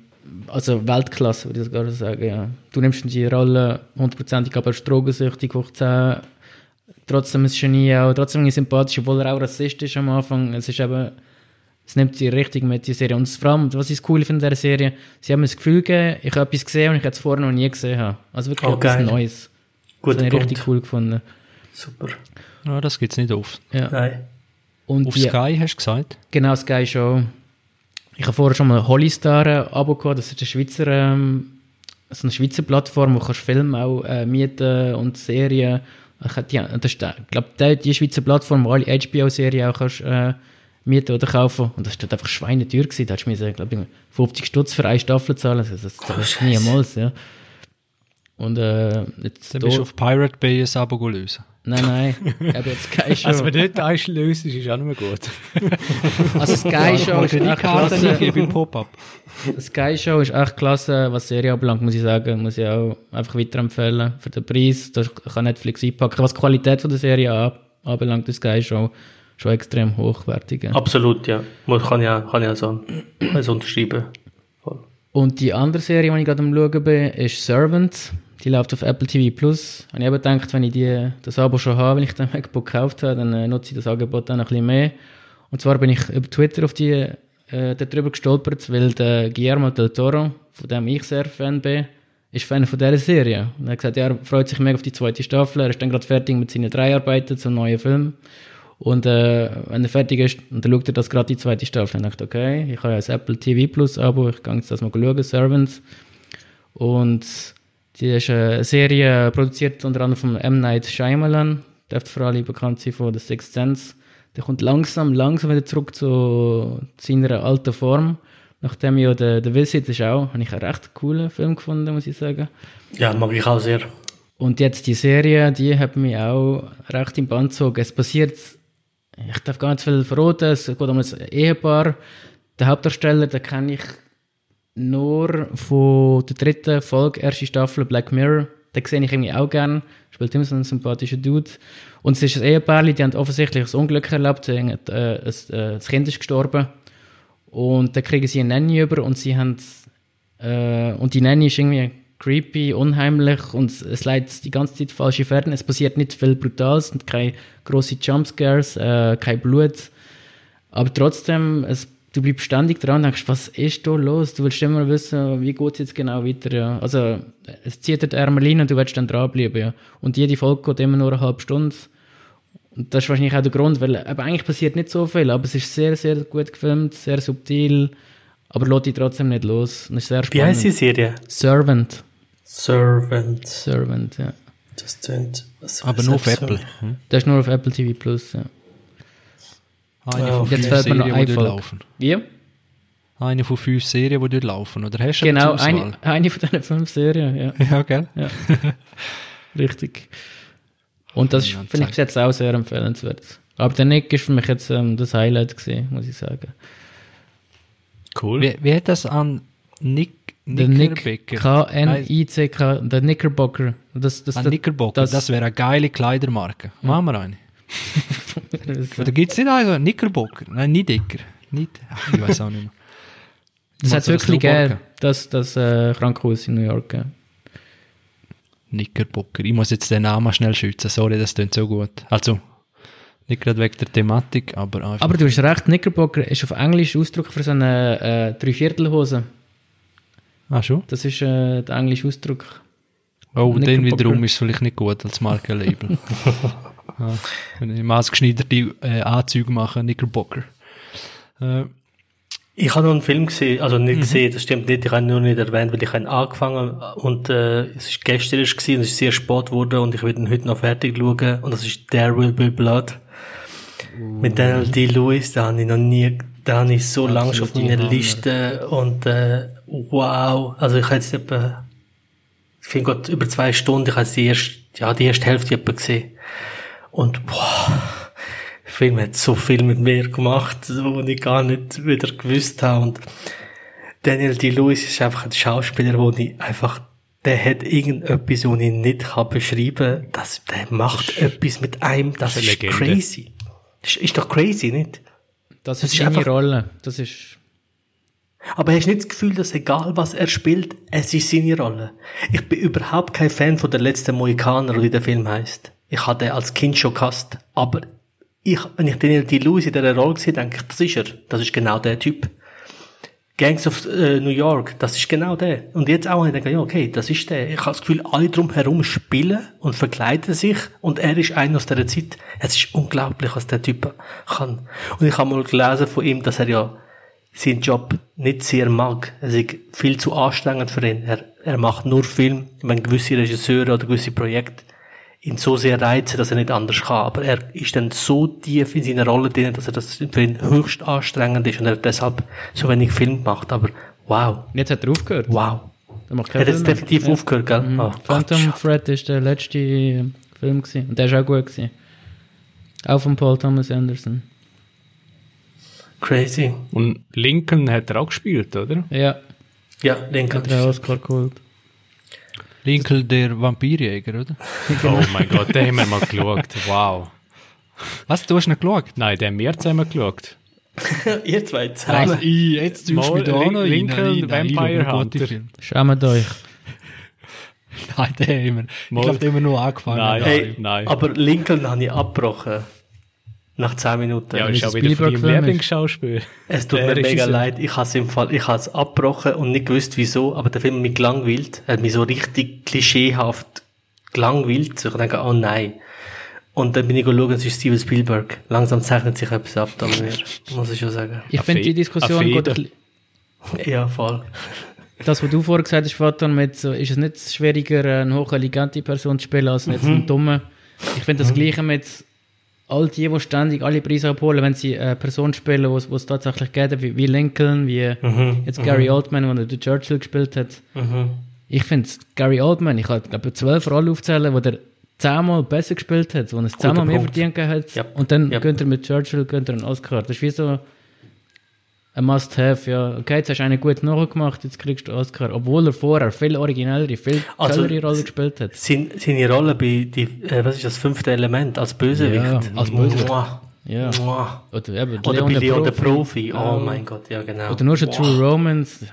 S4: also Weltklasse, würde ich sogar sagen, ja. Du nimmst die Rolle hundertprozentig, aber er ist drogensüchtig, hoch 10. Trotzdem ist Genie auch, trotzdem ist er sympathisch, obwohl er auch rassistisch am Anfang. Es ist eben, es nimmt sie richtig mit, die Serie. Und vor allem, was ich das cool finde in dieser Serie, sie haben mir das Gefühl gegeben, ich habe etwas gesehen und ich es vorher noch nie gesehen habe. Also wirklich
S2: Oh,
S4: etwas
S2: geil.
S4: Neues. Das
S2: Guter
S4: habe ich
S2: Punkt.
S4: richtig cool gefunden.
S2: Super.
S5: Ja, das gibt's nicht oft.
S4: Ja.
S2: Nein.
S4: Und
S5: Auf
S4: die,
S5: Sky hast du gesagt?
S4: Genau, Sky Show. Ich habe vorher schon mal Hollystar Abo gehabt. Das ist eine Schweizer, ähm, so eine Schweizer Plattform, wo kannst Filme auch äh, mieten und Serien. Ich, hab die, das ist, ich glaube, die, die Schweizer Plattform, wo alle HBO-Serien auch kannst, äh, mieten oder kaufen. Und das ist dort einfach schweineteuer gewesen. Da hast du mir, glaube ich, 50 Stutz für eine Staffel zahlen. Das, das, das ist niemals, ja. Und äh, jetzt
S5: Dann
S4: da-
S5: bist du auf Pirate Bay ein Abo lösen.
S4: Nein, nein. Ich habe jetzt Sky (laughs) Show.
S5: Also, wenn du nicht eins löst, ist auch nicht mehr gut. (laughs)
S4: Also Sky Show ist echt klasse.
S5: beim Pop-Up.
S4: Sky Show ist echt klasse, was Serie anbelangt, muss ich sagen. Muss ich auch einfach weiterempfehlen. Für den Preis, da kann Netflix einpacken. Was die Qualität von der Serie an- anbelangt, ist Sky Show schon extrem hochwertig.
S2: Absolut, ja. Muss- Kann ja, kann ja so also unterschreiben. Voll.
S4: Und die andere Serie, die ich gerade am schauen bin, ist Servant. Die läuft auf Apple TV Plus. Und ich habe gedacht, wenn ich die, das Abo schon habe, wenn ich den MacBook gekauft habe, dann äh, nutze ich das Angebot dann ein bisschen mehr. Und zwar bin ich über Twitter auf die, äh, darüber gestolpert, weil der Guillermo del Toro, von dem ich sehr Fan bin, ist Fan von dieser Serie. Und er hat gesagt, ja, er freut sich mega auf die zweite Staffel. Er ist dann gerade fertig mit seinen drei Arbeiten zum neuen Film. Und äh, wenn er fertig ist, und dann schaut er das gerade die zweite Staffel. Dachte ich, okay, ich habe ja das Apple TV Plus Abo, ich kann jetzt das mal schauen, Servants. Und die ist eine Serie produziert unter anderem von M. Night Shyamalan, dürfte vor allem bekannt sein von The Sixth Sense. Der kommt langsam, langsam wieder zurück zu seiner alten Form. Nachdem ja der, der Visit ist auch, habe ich einen recht coolen Film gefunden, muss ich sagen.
S2: Ja, mag ich auch sehr.
S4: Und jetzt die Serie, die hat mich auch recht im Band gezogen. Es passiert, ich darf gar nicht viel verraten, es geht um ein Ehepaar. Der Hauptdarsteller, den kenne ich nur von der dritten Folge, erste Staffel Black Mirror. Den sehe ich irgendwie auch gern. Spielt immer so einen sympathischen Dude. Und es ist ein Ehepaar, die haben offensichtlich ein Unglück erlebt. Äh, ein- äh, Das Kind ist gestorben. Und dann kriegen sie eine Nanny über und sie haben äh, und die Nanny ist irgendwie creepy, unheimlich und es leitet die ganze Zeit falsche Fährten. Es passiert nicht viel Brutales und keine grossen Jumpscares, äh, kein Blut. Aber trotzdem, es du bleibst ständig dran und denkst, was ist da los? Du willst immer wissen, wie geht es jetzt genau weiter, ja. Also, es zieht dir die Ärmel rein und du willst dann dranbleiben, ja. Und jede Folge geht immer nur eine halbe Stunde. Und das ist wahrscheinlich auch der Grund, weil aber eigentlich passiert nicht so viel, aber es ist sehr, sehr gut gefilmt, sehr subtil, aber lässt dich trotzdem nicht los. Und es ist sehr
S2: Wie
S4: spannend.
S2: heißt die Serie?
S4: Servant.
S2: Servant.
S4: Servant, ja.
S2: Das was-
S3: Aber nur auf? Apple. Hm?
S4: Das ist nur auf Apple TV Plus, ja.
S3: Eine
S2: Ja,
S3: von
S4: jetzt
S3: fünf
S4: fällt mir noch
S3: Serien,
S4: eine
S3: die dort
S4: Folge.
S3: laufen.
S4: Wie?
S3: Eine von fünf Serien, die dort laufen. Oder hast du
S4: Genau,
S3: eine
S4: eine, eine von diesen fünf Serien, ja. (laughs)
S3: Ja, gell?
S4: Richtig. Und das ist,
S3: Ja,
S4: finde ich bis jetzt auch sehr empfehlenswert. Aber der Nick ist für mich jetzt ähm, das Highlight gesehen, muss ich sagen.
S5: Cool.
S3: Wie, wie hat das an Nick,
S4: Der Nick? K-N-I-C-K, der Knickerbocker. Das, das,
S3: An
S4: das,
S3: Knickerbocker, das,
S4: das-
S3: wäre eine geile Kleidermarke. Machen wir eine. (laughs) Oder gibt es nicht einen? Knickerbocker? Nein, nicht Dicker. Nicht, ach, ich weiß auch nicht mehr.
S4: das hat es wirklich gegeben, das, das äh, Krankenhaus in New York. Ja.
S3: Knickerbocker. Ich muss jetzt den Namen schnell schützen. Sorry, das klingt so gut. Also, nicht gerade wegen der Thematik, aber einfach.
S4: Aber du hast recht, Knickerbocker ist auf Englisch Ausdruck für so eine äh, Dreiviertelhose.
S3: ah, schon?
S4: Das ist äh, der englische Ausdruck.
S3: Oh,
S4: Knickerbocker.
S3: wiederum ist es vielleicht nicht gut als Markenlabel. (laughs) ja, wenn ich maßgeschneiderte äh, Anzüge mache, Knickerbocker. Äh,
S2: Ich habe noch einen Film gesehen, also nicht gesehen, das stimmt nicht, ich habe ihn nur nicht erwähnt, weil ich habe angefangen und äh, es ist gestern ist gewesen, und es ist sehr spät geworden und ich will ihn heute noch fertig schauen und das ist There Will Be Blood. Mit Daniel D-Lewis, da habe ich noch nie, da habe ich so lange schon auf meiner. Liste und äh, wow, also ich habe jetzt etwa, ich finde gerade über zwei Stunden, ich habe die erste, ja, die erste Hälfte etwa gesehen und wow, der Film hat so viel mit mir gemacht, so, und ich gar nicht wieder gewusst habe. Und Daniel D-Lewis ist einfach ein Schauspieler, wo ich einfach, der hat irgendetwas, wo ich nicht kann beschreiben kann. Das, der macht etwas mit einem, das,
S5: Das ist Legende.
S2: crazy. Das ist, ist doch crazy, nicht?
S4: Das,
S2: Das
S4: ist seine
S2: einfach-
S4: Rolle. Das ist
S2: Aber hast du nicht das Gefühl, dass egal was er spielt, es ist seine Rolle? Ich bin überhaupt kein Fan von der letzten Mohikaner, wie der Film heißt. Ich hatte den als Kind schon gehasst. Aber ich, wenn ich Daniel D-Lewis in dieser Rolle sehe, denke ich, das ist er. Das ist genau der Typ. Gangs of äh, New York, das ist genau der. Und jetzt auch, ich denke, ja, okay, das ist der. Ich habe das Gefühl, alle drumherum spielen und verkleiden sich und er ist einer aus dieser Zeit. Es ist unglaublich, was der Typ kann. Und ich habe mal gelesen von ihm, dass er ja seinen Job nicht sehr mag. Es ist viel zu anstrengend für ihn. Er, er macht nur Film, wenn gewisse Regisseure oder gewisse Projekte ihn so sehr reizen, dass er nicht anders kann. Aber er ist dann so tief in seiner Rolle drin, dass er das für ihn höchst anstrengend ist und er hat deshalb so wenig Film gemacht. Aber wow,
S4: Jetzt hat er aufgehört.
S2: wow.
S4: Er macht
S2: Er hat jetzt definitiv
S4: Ja.
S2: aufgehört, gell?
S4: Mhm.
S2: Ah,
S4: Phantom
S2: Gott,
S4: Thread ist der letzte äh, Film gewesen. Und der ist auch gut gewesen. Auch von Paul Thomas Anderson.
S2: crazy.
S5: Und Lincoln hat er auch gespielt, oder?
S4: Ja,
S2: Ja, Lincoln.
S4: hat er einen Oscar geholt.
S3: Lincoln, der Vampirjäger, oder?
S5: Oh mein Gott, den haben wir mal geschaut. Wow.
S3: Was, du hast nicht geschaut?
S5: Nein, den haben wir zusammen geschaut. (laughs)
S2: Ihr zwei zusammen.
S3: jetzt
S5: tust du mich da auch noch rein.
S3: Lincoln,
S5: Nein, nein,
S3: Vampire
S5: ich schaue
S3: Hunter.
S4: Schämt euch. (laughs)
S3: Nein, den haben wir. Ich
S5: Mal-
S3: glaube, den haben wir nur angefangen.
S5: Nein.
S2: Hey,
S5: nein.
S2: aber Lincoln habe ich abgebrochen. Nach 10 Minuten.
S5: Ja, ist auch
S4: ein
S5: wieder von deinem. Lieblingsschauspiel.
S2: Es tut (laughs)
S5: Der
S2: mir mega leid. Ich habe es im Fall, ich habe es abgebrochen und nicht gewusst wieso, aber der Film hat mich gelangweilt. Er hat mich so richtig klischeehaft gelangweilt. So, Ich denke, oh nein. Und dann bin ich schauen, es ist Steven Spielberg. Langsam zeichnet sich etwas ab, da mir, (laughs) muss ich schon sagen.
S4: Ich finde die Diskussion bisschen-
S2: Ja, voll.
S4: das, was du vorher gesagt hast, Vater, mit so, ist es nicht schwieriger, eine hochintelligente Person zu spielen, als jetzt einen dummen. Ich finde das Gleiche mit all die, die ständig alle Preise abholen, wenn sie eine Person spielen, wo es- tatsächlich geht, wie, wie Lincoln, wie jetzt Gary Oldman, wo er den Churchill gespielt hat. Ich finde Gary Oldman, ich kann glaube zwölf Rollen aufzählen, wo der zehnmal besser gespielt hat, wo er es zehnmal mehr verdient hat.
S2: Ja.
S4: Und dann
S2: Ja.
S4: gönnt er mit Churchill gönnt er einen Oscar. Das ist wie so ein Must-Have, ja. Okay, jetzt hast du eine gut nachgemacht, jetzt kriegst du einen Oscar. Obwohl er vorher viel originellere, viel
S2: Also,
S4: tollere Rolle gespielt hat.
S2: Sein, seine Rolle bei, die, äh, was ist das fünfte Element, als Bösewicht.
S4: Ja, als Bösewicht.
S2: Muah.
S4: Ja.
S2: Muah.
S4: Oder eben,
S2: Oder bei Leon der
S4: Profi.
S2: Profi. Oh mein Gott, ja genau.
S4: Oder nur schon
S2: Boah.
S4: True Romance.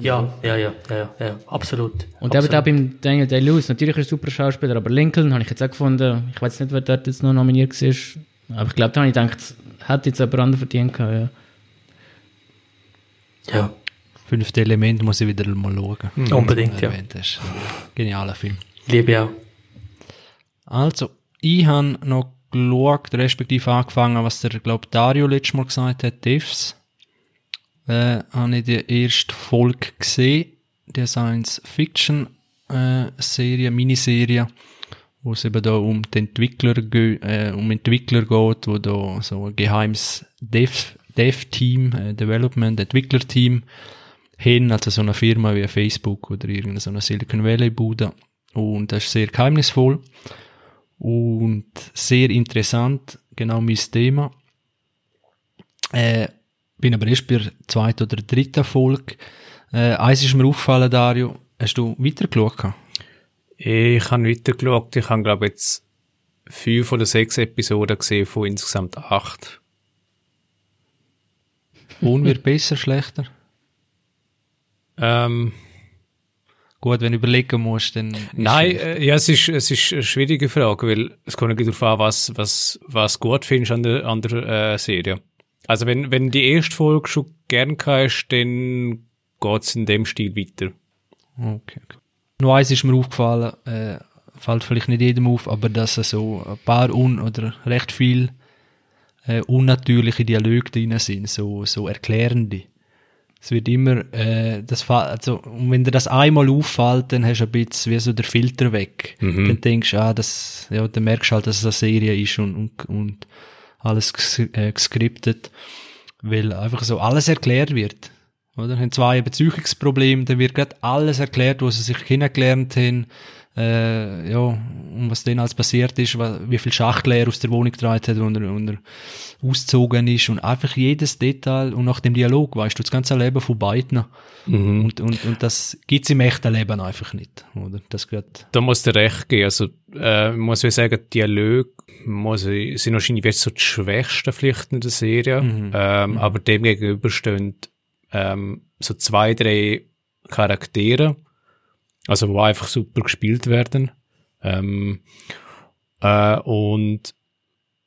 S2: Ja, ja, ja, ja, ja, absolut.
S4: Und eben
S2: absolut.
S4: auch beim Daniel Day-Lewis, natürlich ein super Schauspieler, aber Lincoln habe ich jetzt auch gefunden, ich weiß nicht, wer dort jetzt noch nominiert war, aber ich glaube, da habe ich gedacht, hätte jetzt jemand anderes verdient gehabt, ja.
S2: Ja,
S3: Fünfte Element muss ich wieder mal schauen.
S2: unbedingt, ja.
S3: Ein Genialer Film.
S2: Liebe ich auch.
S3: Also, ich habe noch geschaut, respektive angefangen, was der, glaube Dario letztes Mal gesagt hat, Devs. Äh, habe ich die erste Folge gesehen, die Science-Fiction-Serie, Miniserie, wo es eben da um die Entwickler, äh, um Entwickler geht, wo da so ein geheimes Dev, Dev-Team, äh, Development, Entwickler-Team hin, also so eine Firma wie Facebook oder irgendeine so eine Silicon Valley-Bude. Und das ist sehr geheimnisvoll und sehr interessant, genau mein Thema. Äh, bin aber erst bei der zweiten oder dritten Folge. Äh, eins ist mir aufgefallen, Dario. Hast du weitergeschaut?
S5: Ich habe weitergeschaut. Ich habe, glaube jetzt fünf oder sechs Episoden gesehen von insgesamt acht.
S3: Und wird besser, schlechter?
S5: Ähm,
S3: Gut, wenn du überlegen musst, dann. ist
S5: nein, äh, ja, es ist, es ist eine schwierige Frage, weil es kommt natürlich darauf an, was, was, was gut findest an der, an der äh, Serie. Also wenn, wenn die erste Folge schon gern hast, dann geht's in dem Stil weiter.
S3: Okay. Nur eins ist mir aufgefallen, äh, fällt vielleicht nicht jedem auf, aber dass es so ein paar un oder recht viel äh, unnatürliche Dialoge drin sind, so, so erklärende. Es wird immer, äh, das also, und wenn dir das einmal auffällt, dann hast du ein bisschen wie so der Filter weg. Dann denkst du, ah, das, ja, dann merkst du halt, dass es eine Serie ist und, und, und alles äh, geskriptet, weil einfach so alles erklärt wird. Oder? Haben zwei ein Beziehungsproblem, dann wird gerade alles erklärt, wo sie sich kennengelernt haben, äh, ja, und was denen alles passiert ist, wie viel Schachtel er aus der Wohnung getragen hat und er, und er ausgezogen ist und einfach jedes Detail und nach dem Dialog, weißt du, das ganze Leben von beiden. Und, und, und das gibt's im echten Leben einfach nicht, oder? Das grad,
S5: Da muss dir recht geben. Also, äh, muss ich sagen, Dialoge muss ich, sind wahrscheinlich jetzt so die schwächsten vielleicht in der Serie. Ähm, Aber dem gegenüber stehen ähm, so zwei, drei Charaktere, also wo einfach super gespielt werden. Ähm, äh, und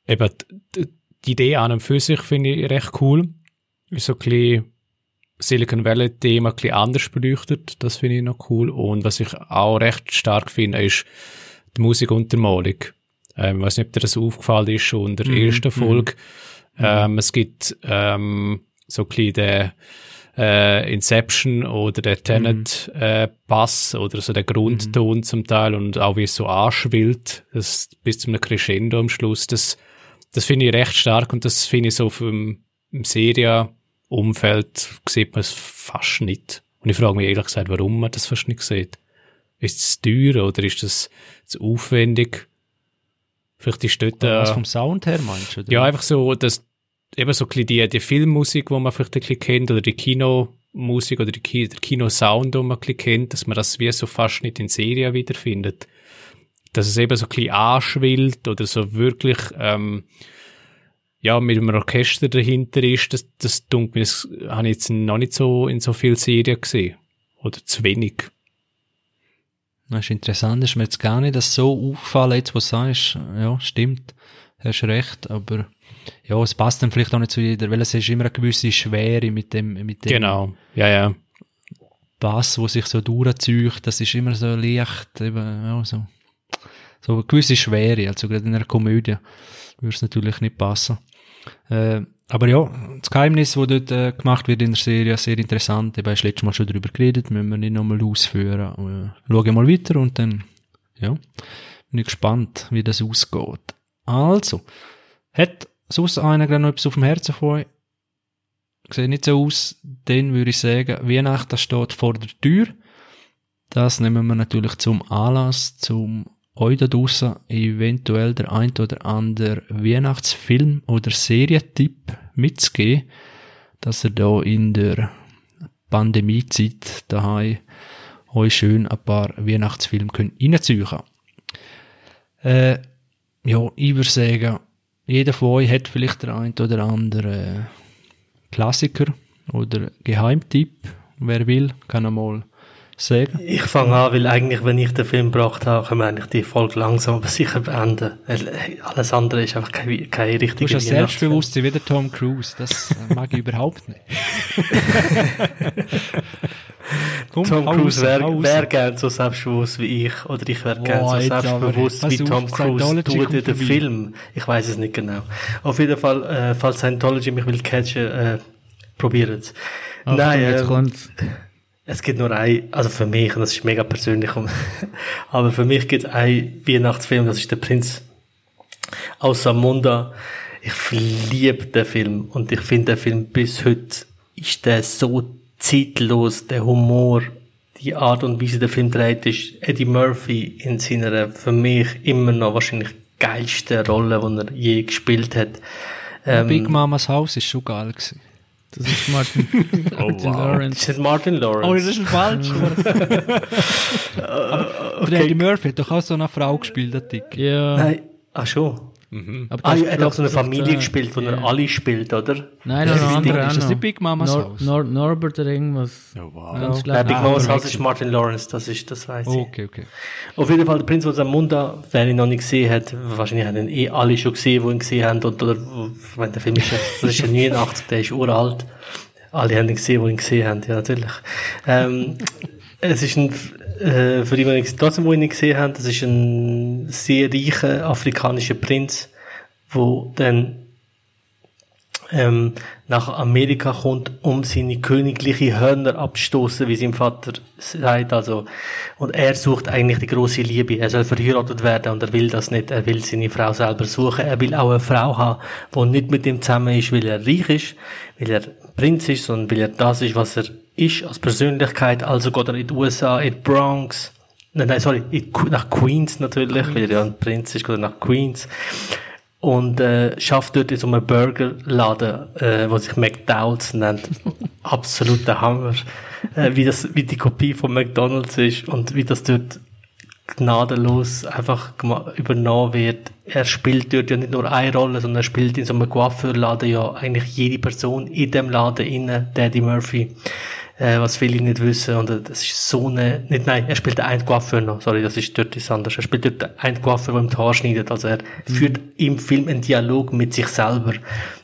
S5: eben die Idee an und für sich finde ich recht cool. Ist so ein bisschen Silicon Valley Thema ein bisschen anders beleuchtet. Das finde ich noch cool. Und was ich auch recht stark finde, ist die Musikuntermalung. Ähm, ich weiß nicht, ob dir das aufgefallen ist schon in der ersten Folge. Ähm, es gibt ähm, so ein bisschen den äh, Inception oder der Tenet äh, Bass oder so der Grundton zum Teil und auch wie es so anschwillt, das bis zum Crescendo am Schluss. Das, das finde ich recht stark und das finde ich so vom im Serie-Umfeld sieht man es fast nicht. Und ich frage mich ehrlich gesagt, warum man das fast nicht sieht. Ist es teuer oder ist das zu aufwendig? Vielleicht ist dort,
S3: was
S5: äh,
S3: vom Sound her meinst du? oder?
S5: ja, einfach so, dass eben so ein bisschen die, die Filmmusik, die man vielleicht ein bisschen kennt, oder die Kinomusik oder die Ki der Kinosound, den man ein bisschen kennt, dass man das wie so fast nicht in Serien wiederfindet. Dass es eben so ein bisschen anschwillt oder so wirklich, ähm, ja, mit einem Orchester dahinter ist, das, das dunkelt mir, das habe ich jetzt noch nicht so in so vielen Serien gesehen. Oder zu wenig.
S3: Das ist interessant, ist mir jetzt gar nicht das so aufgefallen, jetzt wo du sagst, ja, stimmt, hast recht, aber ja, es passt dann vielleicht auch nicht zu jeder, weil es ist immer eine gewisse Schwere mit dem, mit dem
S5: Genau. Ja, ja.
S3: Bass, wo sich so durchzieht, das ist immer so leicht, eben, ja, so, so eine gewisse Schwere, also gerade in einer Komödie würde es natürlich nicht passen. Äh, aber ja, das Geheimnis, das dort äh, gemacht wird in der Serie, sehr interessant. Eben, hast letztes Mal schon darüber geredet, müssen wir nicht nochmal ausführen. Äh, schaue mal weiter und dann, ja, bin ich gespannt, wie das ausgeht. Also, hat sonst einer gerade noch etwas auf dem Herzen von? Sieht nicht so aus, dann würde ich sagen, Weihnachten steht vor der Tür. Das nehmen wir natürlich zum Anlass, zum euch da draussen eventuell der ein oder andere Weihnachtsfilm oder Serientipp mitzugeben, dass ihr da in der Pandemiezeit daheim euch schön ein paar Weihnachtsfilme könnt reinziehen. Äh, ja, ich würde sagen, jeder von euch hat vielleicht der ein oder andere Klassiker oder Geheimtipp. Wer will, kann einmal sagen?
S2: Ich fange an, weil eigentlich, wenn ich den Film gebracht habe, können wir eigentlich die Folge langsam aber sicher beenden. Äh, alles andere ist einfach keine, keine
S3: Du
S2: richtige
S3: hast ja Selbstbewusstsein wie der Tom Cruise. Das äh, mag ich überhaupt nicht. (laughs)
S2: Tom
S3: hau
S2: Cruise wäre wär gern so selbstbewusst wie ich. Oder ich wäre gern so
S3: aber.
S2: selbstbewusst wie
S3: auf,
S2: Tom Cruise
S3: Scientology
S2: tut in den. Film. Ich weiß es nicht genau. Auf jeden Fall, äh, falls Scientology mich will catchen, äh, probiert es. Nein,
S4: jetzt kommt's.
S2: Es gibt nur ein, also für mich, und das ist mega persönlich, (laughs) aber für mich gibt es einen Weihnachtsfilm, das ist der Prinz aus Samunda. Ich liebe den Film und ich finde den Film bis heute ist der so zeitlos, der Humor, die Art und Weise der Film dreht, ist Eddie Murphy in seiner für mich immer noch wahrscheinlich geilsten Rolle, die er je gespielt hat. Ähm,
S3: Big Mamas Haus ist schon geil gewesen.
S4: Das ist Martin, (laughs) Martin Lawrence.
S2: ist nicht Martin Lawrence?
S3: ist ein falsch. (laughs) Aber der Eddie Murphy hat doch auch so eine Frau gespielt, der Dick.
S4: Ja,
S2: Nein, ach schon.
S4: Aber
S2: Ah, ja, er hat auch so eine
S4: floppt
S2: Familie gespielt, wo
S4: ja.
S2: er alle spielt, oder?
S4: Nein,
S2: Das ist
S4: auch
S3: Ist das die Big Mamas
S4: Nor
S3: Haus?
S4: Nor Norbert oder irgendwas.
S5: Oh, wow.
S4: Ganz
S2: Nein. Big
S3: Ah,
S2: Mamas Haus ist Martin Lawrence, das ist, das weiß ich.
S3: Okay, okay.
S2: Auf jeden Fall, der Prinz von Zamunda, wer ihn noch nicht gesehen hat, wahrscheinlich haben ihn eh alle schon gesehen, die ihn gesehen haben, und, oder, ich meine, der Film ist das ist ja (laughs) 89, der ist uralt. Alle haben ihn gesehen, die ihn gesehen haben, ja, natürlich. Ähm, es ist ein, äh, für die, die ihn trotzdem, nicht gesehen haben, das ist ein sehr reicher afrikanischer Prinz, wo dann ähm, nach Amerika kommt, um seine königliche Hörner abzustoßen, wie sein Vater sagt. Also, und er sucht eigentlich die große Liebe. Er soll verheiratet werden und er will das nicht. Er will seine Frau selber suchen. Er will auch eine Frau haben, die nicht mit ihm zusammen ist, weil er reich ist, weil er Prinz ist, sondern weil er das ist, was er ist als Persönlichkeit. Also geht er in die USA, in die Bronx. Nein, nein, sorry, nach Queens natürlich, weil er ja ein Prinz ist, geht er nach Queens und äh, schafft dort in so einem Burgerladen, äh, wo sich McDowell's nennt. (laughs) Absoluter Hammer. Äh, wie das, wie die Kopie von McDonald's ist und wie das dort gnadenlos einfach übernommen wird. Er spielt dort ja nicht nur eine Rolle, sondern er spielt in so einem Coiffeurladen ja eigentlich jede Person in dem Laden inne, Daddy Murphy. Äh, was viele nicht wissen, und äh, das ist so eine, nicht, nein, er spielt einen Coiffeur noch, sorry, das ist dort ist anders. Er spielt dort einen Coiffeur, der ihm die Haare schneidet, also er führt im Film einen Dialog mit sich selber.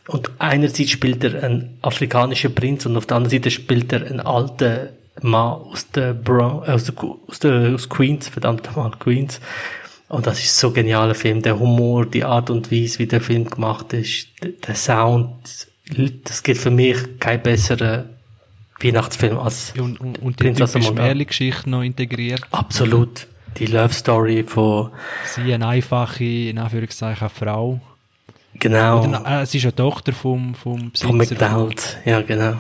S2: Und einerseits spielt er einen afrikanischen Prinz und auf der anderen Seite spielt er einen alten Mann aus der Bron aus der, aus der, aus Queens, verdammt mal, Queens. Und das ist so ein genialer Film. Der Humor, die Art und Weise, wie der Film gemacht ist, der, der Sound, das gibt für mich keinen besseren Weihnachtsfilm als
S3: Und, und, und die
S2: Prinzessin
S3: typische. Märchengeschichte noch integriert.
S2: Absolut. Die Love Story von,
S3: Sie eine einfache, in Anführungszeichen, Frau.
S2: genau,
S3: Oder, äh, sie ist eine Tochter vom, vom Besitzer
S2: von McDonald's. Ja, genau.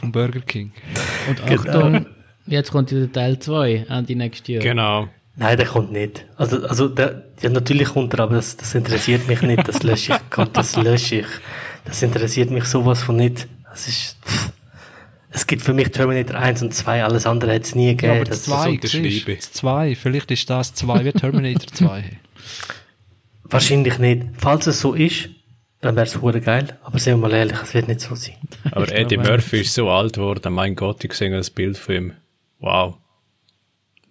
S3: vom Burger King.
S4: Und Achtung, jetzt kommt wieder Teil 2, Ende nächstes Jahr.
S5: Genau.
S2: Nein, der kommt nicht. Also, also, der, ja, natürlich kommt er, aber das, das interessiert mich nicht. Das lösche ich. Gott, das lösche ich. Das interessiert mich sowas von nicht. Das ist, pff. Es gibt für mich Terminator 1 und 2, alles andere hätte es nie
S3: Ja,
S2: gegeben.
S3: aber
S2: das,
S3: das 2,
S5: unterschreibe
S3: siehst du?
S5: ich.
S3: Das 2, vielleicht ist das 2 wie Terminator 2. (laughs)
S2: wahrscheinlich nicht. Falls es so ist, dann wäre es hure geil. Aber sind wir mal ehrlich, es wird nicht so sein.
S5: Aber Eddie Murphy ist so alt geworden, mein Gott, ich sehe das Bild von ihm. Wow.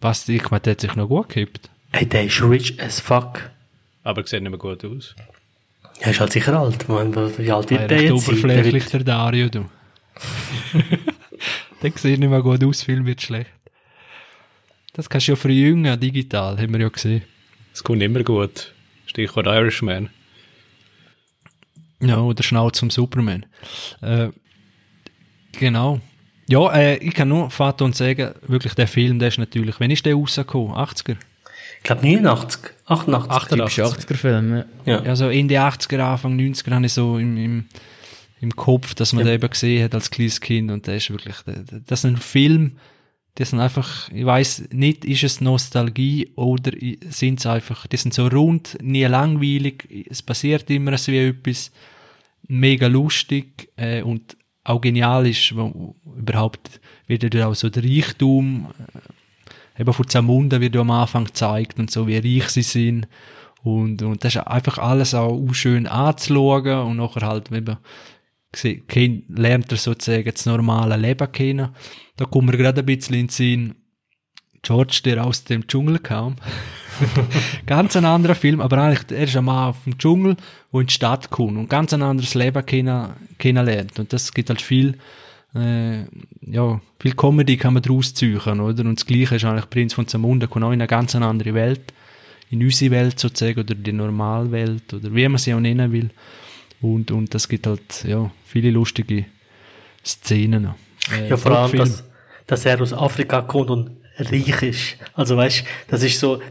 S3: Was, ich meine, der hat sich noch gut gehabt.
S2: Ey, der ist rich as fuck.
S5: Aber er sieht nicht mehr gut aus.
S2: Er ist halt sicher alt. Meine, wie alt wird
S3: Er
S2: der
S3: ist
S2: jetzt
S3: oberflächlich,
S2: wird,
S3: der Dario, du. (laughs) der sieht nicht mehr gut aus, Film wird schlecht. Das kannst du ja verjüngen, digital, haben wir ja gesehen.
S5: Es kommt immer gut. Stichwort Irishman.
S3: Ja, oder Schnau zum Superman. Äh, genau. Ja, äh, ich kann nur Vater und sagen, wirklich, der Film, der ist natürlich, wenn ist der rausgekommen? 80er?
S2: ich glaube 89, 88.
S4: Typisch 80er-Film, ja.
S2: Ja.
S3: Also Ende 80er, Anfang 90er habe ich so im, im, im Kopf, dass man den eben gesehen hat als kleines Kind und der ist wirklich, das ist ein Film, die sind einfach, ich weiß nicht, ist es Nostalgie oder sind es einfach, die sind so rund, nie langweilig, es passiert immer so wie etwas, mega lustig äh, und auch genial ist, wo überhaupt wird ja auch so der Reichtum äh, eben von Zamunda wird ja am Anfang gezeigt und so, wie reich sie sind und, und das ist einfach alles auch schön anzuschauen und nachher halt eben kennt- lernt er sozusagen das normale Leben kennen. Da kommen wir gerade ein bisschen in den Sinn, George, der aus dem Dschungel kam. (laughs) ganz ein anderer Film, aber eigentlich, er ist Mann auf dem Dschungel, wo in die Stadt kommt und ganz ein anderes Leben kennen, kennenlernt. Und das gibt halt viel, äh, ja, viel Comedy kann man daraus ziehen, oder? Und das Gleiche ist eigentlich Prinz von Zamunda, kommt auch in eine ganz andere Welt, in unsere Welt sozusagen, oder die Normalwelt, oder wie man sie auch nennen will. Und, und das gibt halt, ja, viele lustige Szenen. Äh,
S2: Ja, vor allem, dass, dass er aus Afrika kommt und reich ist. Also weißt, das ist so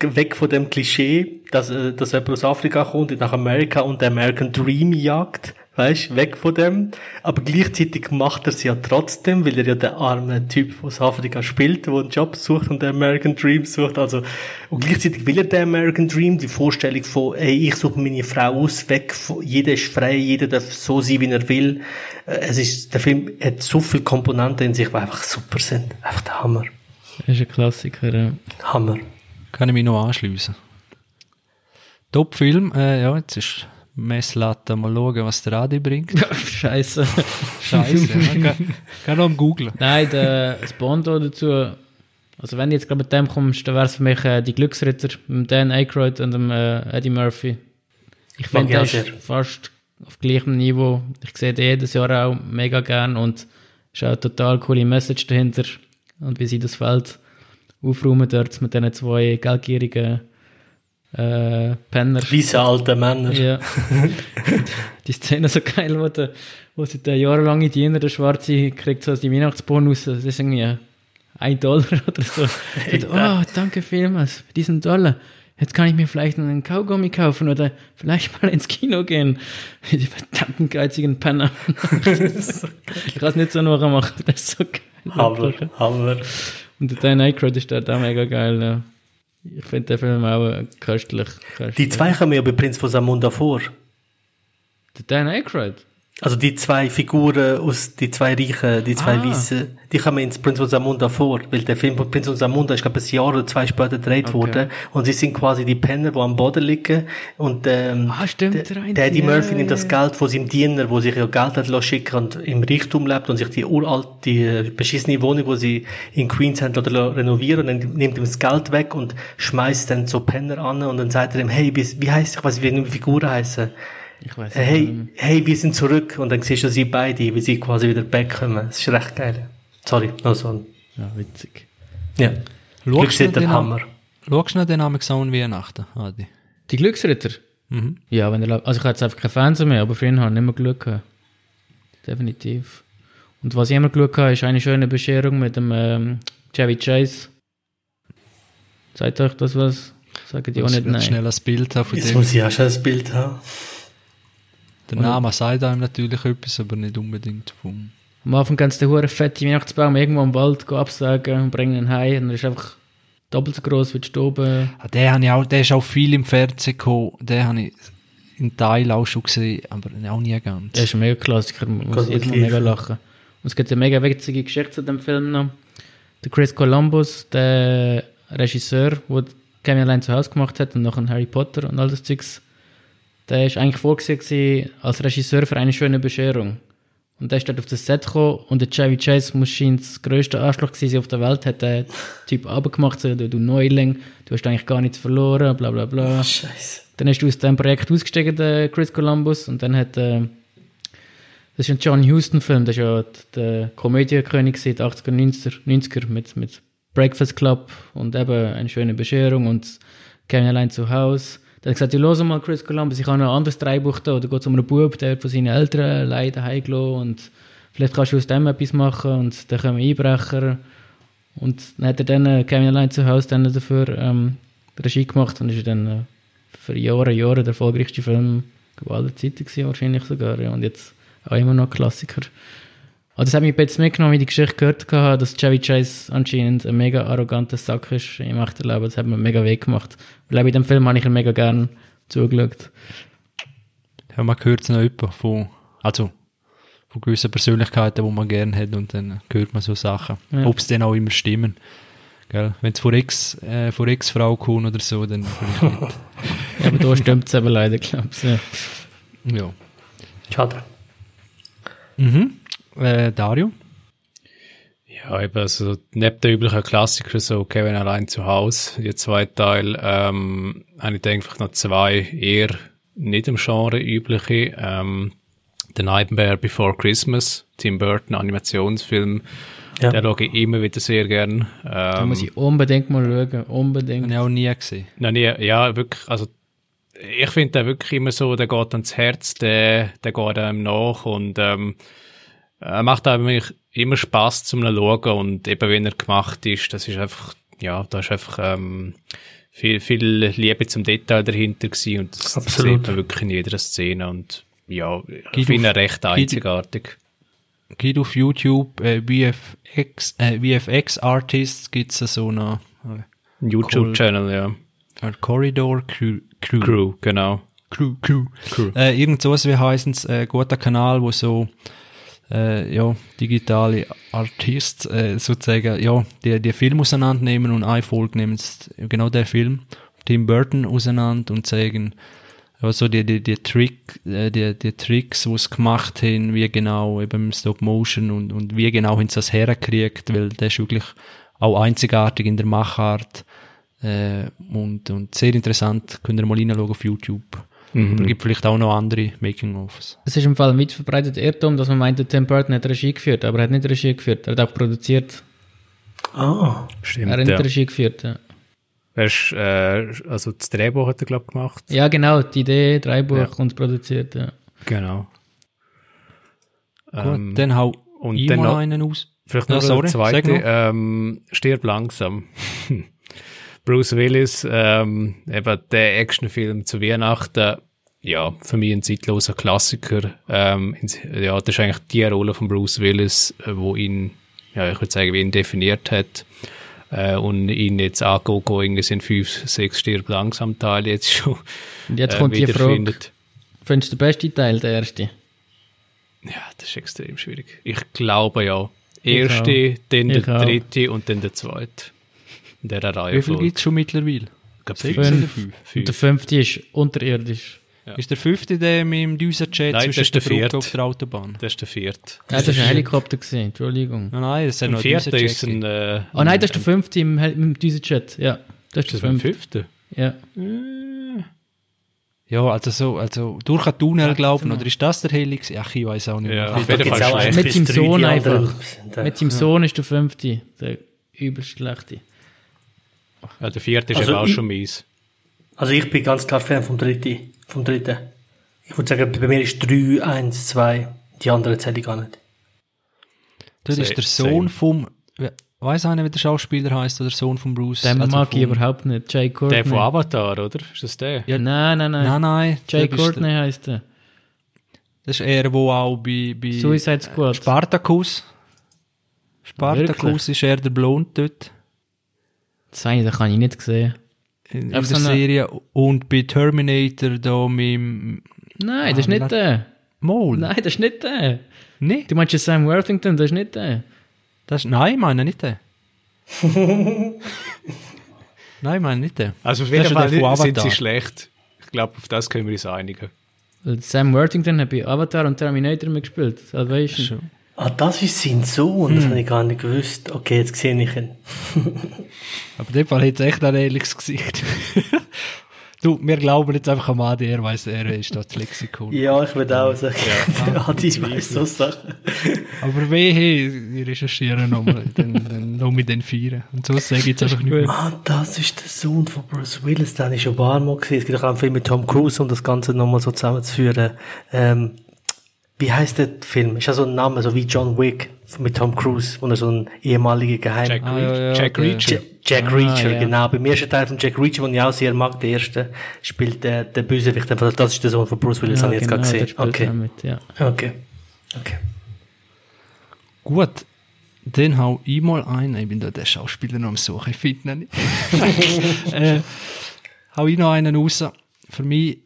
S2: weg von dem Klischee, dass, äh, dass jemand aus Afrika kommt nach Amerika und den American Dream jagt. Weißt, weg von dem. Aber gleichzeitig macht er es ja trotzdem, weil er ja der arme Typ aus Afrika spielt, der einen Job sucht und den American Dream sucht. Also, und gleichzeitig will er den American Dream, die Vorstellung von, ey, ich suche meine Frau aus, weg von, jeder ist frei, jeder darf so sein, wie er will. Äh, Es ist, der Film hat so viele Komponenten in sich, die einfach super sind. Einfach der Hammer.
S4: Das ist ein Klassiker. Ja.
S2: Hammer.
S3: Kann ich mich noch anschliessen. Top-Film, äh, ja, jetzt ist Messlatte, mal schauen, was der Adi bringt. (laughs)
S4: Scheiße.
S3: Scheiße, ja, kann, kann noch am googlen.
S4: Nein, der, das Bondo dazu, also wenn du jetzt gerade mit dem kommst, dann wäre es für mich äh, die Glücksritter mit Dan Aykroyd und dem äh, Eddie Murphy. Ich finde, ist
S2: sehr.
S4: fast auf gleichem Niveau. Ich sehe den jedes Jahr auch mega gern und ist auch eine total coole Message dahinter und wie sie das Feld aufräumen dort mit diesen zwei geldgierigen äh, Penner.
S2: Weisse alte Männer.
S4: Ja. (laughs) die Szene so geil, wo, der, wo sie der jahrelange Diener, der Schwarze, kriegt so die Weihnachtsbonus, das ist irgendwie ein Dollar (laughs) oder so. Und, oh, danke vielmals für diesen Dollar. Jetzt kann ich mir vielleicht einen Kaugummi kaufen oder vielleicht mal ins Kino gehen. (laughs) Die verdammten geizigen Penner. ich kann es nicht so nur machen, das ist so geil.
S2: Hammer, Hammer.
S4: Und der Dan Aykroyd ist dort auch mega geil. Ja. Ich finde den Film auch köstlich. köstlich.
S2: Die zwei kommen ja bei Prinz von Samunda vor.
S4: Der Dan Aykroyd?
S2: Also die zwei Figuren aus, die zwei Reichen, die zwei
S4: Ah.
S2: Weißen, die kommen ins Prinz von Samunda vor, weil der Film von Prinz von Samunda ist, glaube ich, ein Jahr oder zwei später gedreht
S4: Okay.
S2: worden und sie sind quasi die Penner, die am Boden liegen und ähm,
S4: Ah, stimmt,
S2: der,
S4: der
S2: Eddie Murphy nimmt das. Geld von seinem Diener, wo sich ja Geld hat schicken und im Reichtum lebt und sich die uralte, die äh, beschissene Wohnung, wo sie in Queens haben, oder renovieren und dann nimmt ihm das Geld weg und schmeißt dann so Penner an und dann sagt er ihm, hey, wie, wie heisst ich, was wie die Figuren heißen?
S4: Ich weiß
S2: Äh, Hey, hey, wir sind zurück. Und dann siehst du sie beide, wie sie quasi wieder wegkommen. Das ist recht geil. Sorry, noch so ein,
S4: Ja, witzig.
S2: ja. Glücksritter
S3: den
S2: Hammer.
S3: Schaust du noch den Namen an Weihnachten, Adi?
S4: Die Glücksritter?
S3: Mhm.
S4: Ja, wenn er, also ich habe jetzt einfach keinen Fernseher mehr, aber früher habe ich immer Glück gehabt. Definitiv. Und was ich immer Glück habe, ist eine schöne Bescherung mit dem ähm, Chevy Chase. Sagt euch das was? Sagen die auch
S3: Ich
S4: nicht nein.
S3: schnell ein Bild haben von
S2: Jetzt
S3: dem.
S2: muss ich auch schon ein Bild haben.
S3: Der Name sagt einem natürlich etwas, aber nicht unbedingt vom...
S4: Am Anfang kannst du den huren fetten Weihnachtsbaum irgendwo im Wald absagen und bringen ihn heim und er ist einfach doppelt so groß wie die Stube.
S3: Ah, Den, habe ich auch, der ist auch viel im Fernsehen gekommen. Den habe ich in Teil auch schon gesehen, aber auch nie ganz.
S4: Der ist ein mega Klassiker, man muss
S2: Kann
S4: jedes Mal
S2: man
S4: mega lachen. Und es gibt eine mega witzige Geschichte zu dem Film noch. Der Chris Columbus, der Regisseur, der Kevin allein zu Hause gemacht hat und noch ein Harry Potter und all das Zeugs, der ist eigentlich vorgesehen als Regisseur für eine schöne Bescherung. Und der ist dort auf das Set gekommen und der Chevy Chase muss scheint das grösste Arschloch gewesen sein auf der Welt, hat der Typ abgemacht, so, du, du Neuling, du hast eigentlich gar nichts verloren, bla bla bla.
S2: Scheiße.
S4: Dann ist aus dem Projekt ausgestiegen, der Chris Columbus, und dann hat, äh, das ist ein John Huston-Film, das ist ja der Komödienkönig seit 80er, 90er, 90er mit, mit Breakfast Club und eben eine schöne Bescherung und Kevin allein zu Hause. Dann hat er gesagt, ja, los mal Chris Columbus, ich habe ein anderes Drehbuch da, da geht es um einen Bub, der von seinen Eltern leider heimgelassen und vielleicht kannst du aus dem etwas machen und dann kommen Einbrecher. Und dann hat er dann äh, Kevin allein zu Hause dann dafür ähm, Regie gemacht und ist dann äh, für Jahre, Jahre der erfolgreichste Film aller Zeiten gewesen, wahrscheinlich sogar. Ja. Und jetzt auch immer noch Klassiker. Aber das hat mich jetzt mitgenommen, wie ich die Geschichte gehört habe, dass Chevy Chase anscheinend ein mega arroganter Sack ist im echten Leben. Das hat mir mega weh gemacht. Weil bei dem Film habe ich ihn mega gern zugeschaut.
S3: Ja, man hört es noch jemand von, also, von gewissen Persönlichkeiten, die man gerne hat und dann hört man so Sachen.
S4: Ja.
S3: Ob es dann auch immer stimmen. Gell? Wenn es von Ex, äh, von Ex-Frau kommt oder so, dann vielleicht nicht. (laughs)
S4: Ja, aber da stimmt es eben leider, glaube ich. Ja.
S3: Ja.
S2: Schade.
S3: Mhm. Äh, Dario?
S5: Ja, eben, also neben den üblichen Klassikern, so Kevin allein zu Hause, die zwei Teile, ähm, habe ich einfach noch zwei eher nicht im Genre übliche. Ähm, The Nightmare Before Christmas, Tim Burton Animationsfilm,
S2: Ja.
S5: den schaue ich immer wieder sehr gern.
S4: Da
S5: Ähm,
S4: muss ich unbedingt mal schauen. Unbedingt.
S3: Habe ich auch nie gesehen.
S5: noch nie, ja, wirklich, also ich finde der wirklich immer so, der geht ans Herz, der, der geht einem nach und ähm, er macht eigentlich immer Spaß zum Schauen und eben wenn er gemacht ist, das ist einfach, ja, da ist einfach ähm, viel, viel Liebe zum Detail dahinter gewesen und das, das
S2: Absolut.
S5: sieht man wirklich in jeder Szene und ja, ich
S3: Geht
S5: finde ihn recht
S3: geht-
S5: einzigartig.
S3: Geht auf YouTube, äh, VFX, äh, VFX Artists gibt's so eine,
S5: Ein YouTube-Channel, ja.
S3: äh, Corridor Crew. Crew.
S5: Crew, genau.
S3: Crew, Crew.
S5: Crew.
S3: Äh, irgend sowas wie heissen's, äh, guter Kanal, wo so, äh, ja, digitale Artists, äh, sozusagen, ja, die, die Film auseinandernehmen und eine Folge nehmen genau der Film, Tim Burton auseinander und zeigen, ja, so die, die, die Trick, äh, die, die Tricks, sie gemacht haben, wie genau, eben Stop Motion und, und wie genau haben sie das hergekriegt, weil der ist wirklich auch einzigartig in der Machart, äh, und, und sehr interessant, könnt ihr mal reinschauen auf YouTube. Aber es gibt vielleicht auch noch andere Making-ofs.
S4: Es ist im Fall ein weit verbreiteter Irrtum, dass man meint, der Tim Burton hat Regie geführt, aber er hat nicht Regie geführt. Er hat auch produziert.
S2: Ah,
S5: Stimmt,
S4: er hat nicht
S5: ja.
S4: Regie geführt. Ja,
S5: Er ist, äh, also das Drehbuch hat er, glaube ich, gemacht.
S4: ja genau, die Idee, Dreibuch
S5: Ja.
S4: und produziert. Ja.
S5: Genau.
S3: Gut,
S5: Ähm,
S3: dann hau
S5: und
S3: ich
S5: dann
S3: mal
S5: noch-
S3: einen aus.
S5: Vielleicht
S3: Ja,
S5: noch
S3: sorry,
S5: der zweite,
S3: noch.
S5: ähm, stirb langsam. (laughs) Bruce Willis, ähm, eben der Actionfilm zu Weihnachten, ja, für mich ein zeitloser Klassiker. Ähm, ja, das ist eigentlich die Rolle von Bruce Willis, äh, wo ihn, ja, ich würde sagen, wie ihn definiert hat. Äh, und ihn jetzt angucken, irgendwie sind fünf, sechs stirb langsam Teile jetzt schon.
S4: Und jetzt
S5: äh,
S4: kommt die Frage, findest du den besten Teil, der erste?
S5: Ja, das ist extrem schwierig. Ich glaube ja.
S4: Ich
S5: Erste, dann
S4: Ich
S5: der
S4: auch.
S5: dritte und dann der zweite. In dieser Reihe.
S3: Wie viel gibt's schon mittlerweile?
S5: Ich glaube,
S3: Sechs
S5: fünf.
S4: Fünf.
S3: fünf?
S4: Und der fünfte ist unterirdisch.
S3: Ist der fünfte der mit dem Düsenjet
S5: Nein,
S3: zwischen
S5: ist der
S3: der Brücke
S5: vierte.
S3: auf der Autobahn?
S5: Das ist der vierte.
S4: Ja, das war ein Helikopter, gewesen, Entschuldigung.
S3: Nein, nein, das ist ja
S5: Ein
S3: noch ein
S5: vierter
S3: Düsenjet.
S5: ist ein. Äh,
S4: Oh nein, das ist der fünfte im, Hel- mit dem Düsenjet. Ja, das ist
S5: ist
S4: der
S5: das ein
S4: fünfte. Ja.
S3: Ja, also so, also durch einen Tunnel glauben, oder ist das der Heli? gewesen? Ach, ich weiß auch nicht.
S5: Ja,
S3: mehr.
S5: auf jeden
S2: gibt's auch
S4: Mit seinem Sohn einfach.
S2: äh,
S4: Mit seinem Sohn ist der fünfte. Der übelst schlechte.
S5: Ja, der vierte ist
S2: Also
S5: eben auch schon mies.
S2: Also ich bin ganz klar Fan vom dritten. Vom dritten. Ich würde sagen, bei mir ist 3, 1, 2. Die anderen zähle ich gar nicht.
S3: Das ist der Sohn vom, we- weiss einer, wie der Schauspieler heißt, oder der Sohn von Bruce?
S4: Den
S3: also
S4: mag ich
S3: vom-
S4: überhaupt nicht. Jay Courtney.
S5: Der von Avatar, oder? Ist das der?
S3: Ja,
S4: Nein, nein, nein.
S3: Nein, nein.
S4: Jay Courtney
S3: der-
S4: heisst er.
S3: Das ist er, wo auch bei, bei
S4: Suicide Squad.
S3: Spartacus. Spartacus ist er der Blond dort.
S4: Das eine, das kann ich nicht sehen.
S3: In, in der
S4: so eine-
S3: Serie. Und bei Terminator da mit dem
S4: Nein, das ist nicht der.
S3: Mol.
S4: Nein, das ist nicht der.
S3: Nicht?
S4: Du meinst ja Sam Worthington, das ist nicht der.
S3: Das ist, nein, ich meine nicht den. (laughs) nein, ich meine nicht den.
S5: Also auf
S3: Das
S5: jeden
S3: ist
S5: Fall
S3: der von
S5: sind sie schlecht. Ich glaube, auf das können wir uns einigen.
S4: Sam Worthington hat bei Avatar und Terminator mitgespielt. Salvation.
S3: Schon.
S2: Ah, das ist sein Sohn.
S3: Hm.
S2: Das habe ich gar nicht gewusst. Okay, jetzt sehe ich ihn. (laughs)
S3: Aber in dem Fall hat es echt ein ehrliches Gesicht. (laughs) du, wir glauben jetzt einfach am Adi, er weiss, er ist das Lexikon.
S2: Ja, ich würde auch sagen, ja, (laughs) die weiß so Sachen.
S3: Aber wehe, wir recherchieren nochmal, dann, dann noch mit den Vieren. Und so sage ich jetzt einfach nicht mehr.
S2: Ah, das ist der Sohn von Bruce Willis, den ich schon ein paar Mal gesehen. Es gibt auch einen Film mit Tom Cruise, um das Ganze nochmal so zusammenzuführen. Ähm, wie heißt der Film? Ist ja so ein Name, so wie John Wick mit Tom Cruise, wo er so ein ehemaliger Geheim...
S5: Jack,
S3: Ah, ja, ja,
S5: Jack
S3: der-
S5: Reacher.
S2: Jack, Jack
S4: Ah,
S2: Reacher,
S4: ja.
S2: genau. Beim ersten Teil von Jack Reacher, den ich auch sehr mag, der erste, spielt der, der Bösewicht. einfach. Das ist der Sohn von Bruce Willis,
S4: Ja,
S2: habe ich jetzt
S4: genau,
S2: gerade gesehen. Okay.
S4: mit, ja.
S2: okay. Okay.
S3: Gut, dann hau ich mal ein. Ich bin da der Schauspieler noch am Suchen, ich finde ihn nicht. (laughs) äh, hau ich noch einen raus. Für mich,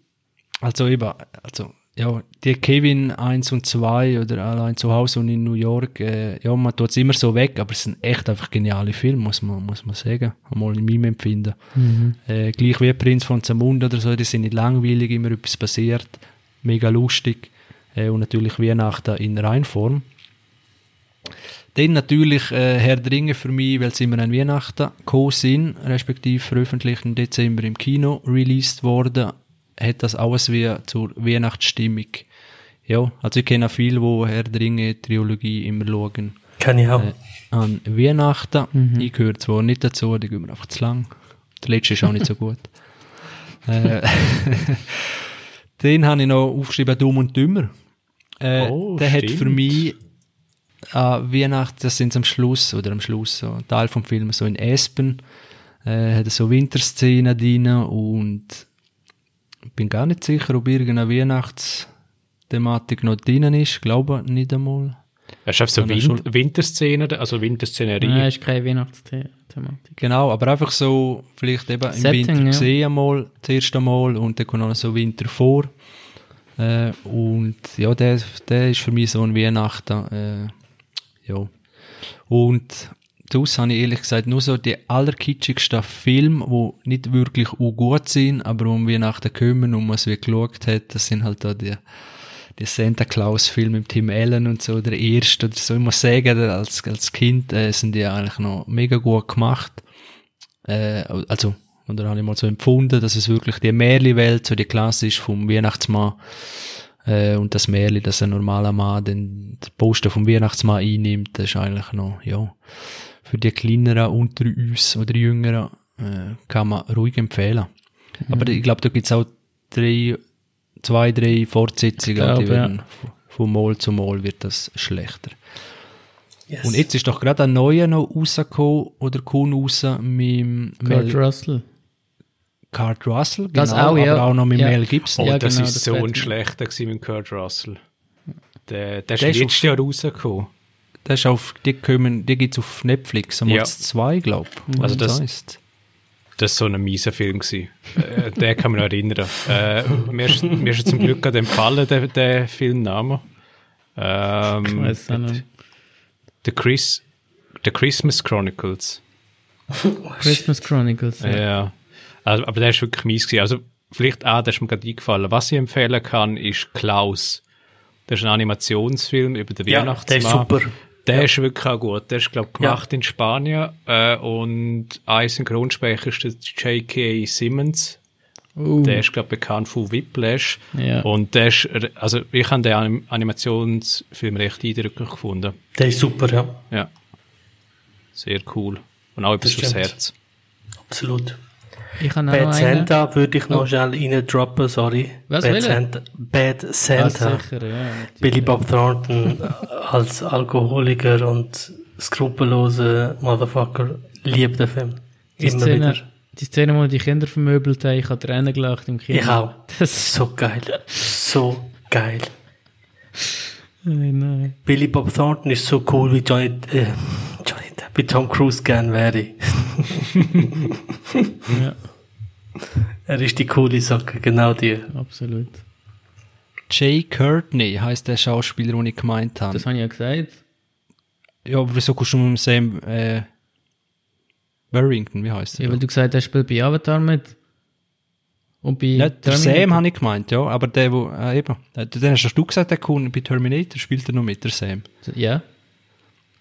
S3: also eben, also, ja, die Kevin 1 und 2 oder allein zu Hause und in New York, äh, ja, man tut es immer so weg, aber es sind echt einfach geniale Filme, muss man, muss man sagen. Einmal in meinem Empfinden. Äh, gleich wie Prinz von Zamunda oder so, die sind nicht langweilig, immer etwas passiert, mega lustig. Äh, und natürlich Weihnachten in Reinform. Dann natürlich äh, Herr der Ringe für mich, weil sie immer an Weihnachten gekommen sind, respektive veröffentlicht im Dezember im Kino released worden, hat das alles wie zur Weihnachtsstimmung. Ja, also ich kenne auch viele, die Herr der Ringe Trilogie immer schauen.
S2: Kann ich auch.
S3: Äh, an Weihnachten. Ich gehöre zwar nicht dazu, die gehen mir einfach zu lang. Der letzte ist auch nicht so gut. (laughs) äh, (laughs) den habe ich noch aufgeschrieben, Dumm und Dümmer. Äh,
S5: Oh,
S3: der hat
S5: stimmt.
S3: für mich an Weihnachten, das sind am Schluss, oder am Schluss, so ein Teil vom Film, so in Espen, äh, hat er so Winterszenen drin und bin gar nicht sicher, ob irgendeine Weihnachtsthematik noch drin ist, glaube nicht einmal.
S5: Er schafft so
S3: Sondern
S5: Win
S3: schon-
S5: Winterszenen, also Winterszenerie.
S4: Nein, ist keine Weihnachtsthematik.
S3: Genau, aber einfach so, vielleicht eben im
S4: Setting,
S3: Winter
S4: ja.
S3: gesehen einmal, das erste Mal, und dann kommt noch so Winter vor. Äh, und ja, der, der ist für mich so ein Weihnachten. Äh, ja. Und daraus habe ich ehrlich gesagt nur so die allerkitschigsten Filme, die nicht wirklich gut sind, aber um Weihnachten kommen und man es wie geschaut hat, das sind halt da die, die Santa Claus-Filme mit Tim Allen und so, der erste oder so. Ich muss sagen, als, als Kind äh, sind die eigentlich noch mega gut gemacht. Äh, also, oder habe ich mal so empfunden, dass es wirklich die Märli-Welt, so die klassisch vom Weihnachtsmann, äh, und das Märli, dass ein normaler Mann den Posten vom Weihnachtsmann einnimmt, das ist eigentlich noch, ja, für die Kleineren unter uns oder Jüngeren, äh, kann man ruhig empfehlen. Aber ich glaube, da gibt's auch drei, zwei, drei Fortsetzungen,
S4: Ich glaube,
S3: die werden, v- von Mal zu Mal wird das schlechter.
S2: Yes.
S3: Und jetzt ist doch gerade ein neuer noch rausgekommen, oder kommt raus mit dem
S4: Kurt Russell.
S3: Kurt Russell, genau,
S4: Das auch, ja.
S3: aber auch noch mit
S4: Ja.
S3: Mel Gibson.
S5: Oh,
S4: Ja,
S5: das
S4: genau,
S5: ist
S4: das
S5: so ein schlechter gewesen mit Kurt Russell. Der, der ist
S3: Der ist
S5: letztes Jahr rausgekommen.
S3: Das ist auf, die kommen, die gibt's auf Netflix, einmal
S5: Ja.
S3: zwei, glaub.
S5: Also das-
S3: heisst.
S5: Das war so ein mieser Film. Gewesen. Äh, den kann mich noch erinnern. Äh, mir, ist, mir ist zum Glück gerade empfallen, der, der Filmname. Ähm,
S4: Weiss auch nicht.
S5: The, Chris, The Christmas Chronicles.
S4: Christmas Chronicles.
S5: Ja.
S4: Ja.
S5: Also, aber der ist wirklich mies gewesen. Also, vielleicht auch, der ist mir gerade eingefallen. Was ich empfehlen kann, ist Klaus. Das ist ein Animationsfilm über den
S2: Ja,
S5: Weihnachtsmann.
S2: der ist super.
S5: Der ist wirklich auch gut. Der ist, glaube ich, gemacht in Spanien. Äh, und ein Synchronsprecher ist der J.K. Simmons.
S4: Uh,
S5: Der ist, glaube ich, bekannt von Whiplash.
S4: Ja.
S5: Und der ist, also ich habe den Anim Animationsfilm recht eindrücklich gefunden.
S2: Der ist super, ja.
S5: Ja. Sehr cool. Und auch etwas fürs. Herz.
S2: Absolut.
S4: Ich habe
S2: Bad. Santa würde ich noch schnell reindroppen, sorry.
S4: Was,
S2: Bad? Santa. Bad
S4: Ah,
S2: Santa.
S4: sicher, ja.
S2: Billy Bob Thornton (laughs) als Alkoholiker und skrupellose Motherfucker liebt den Film.
S4: Die
S2: Immer
S4: Szene,
S2: wieder.
S4: die Szene, wo die Kinder vermöbelt haben, ich habe Tränen gelacht im Kino.
S2: Ich auch.
S4: Das
S2: So geil. So geil.
S4: nein, nein.
S2: Billy Bob Thornton ist so cool wie Johnny, äh, wie Tom Cruise gern wäre. (laughs)
S4: Ja,
S2: Er ist die coole Socke, genau die.
S4: absolut.
S3: Jay Courtney heißt der Schauspieler, den ich gemeint habe.
S4: Das habe ich ja gesagt.
S3: Ja, aber wieso kommst du mit dem Sam äh, Barrington, wie heißt der?
S4: Ja, weil du gesagt hast, er spielt bei Avatar mit. Und bei
S3: Ja, der
S4: Terminator.
S3: Sam habe ich gemeint, ja, aber der, wo, äh, eben, äh, den hast du gesagt, der kommt bei Terminator, spielt er noch mit, der Sam.
S4: Ja,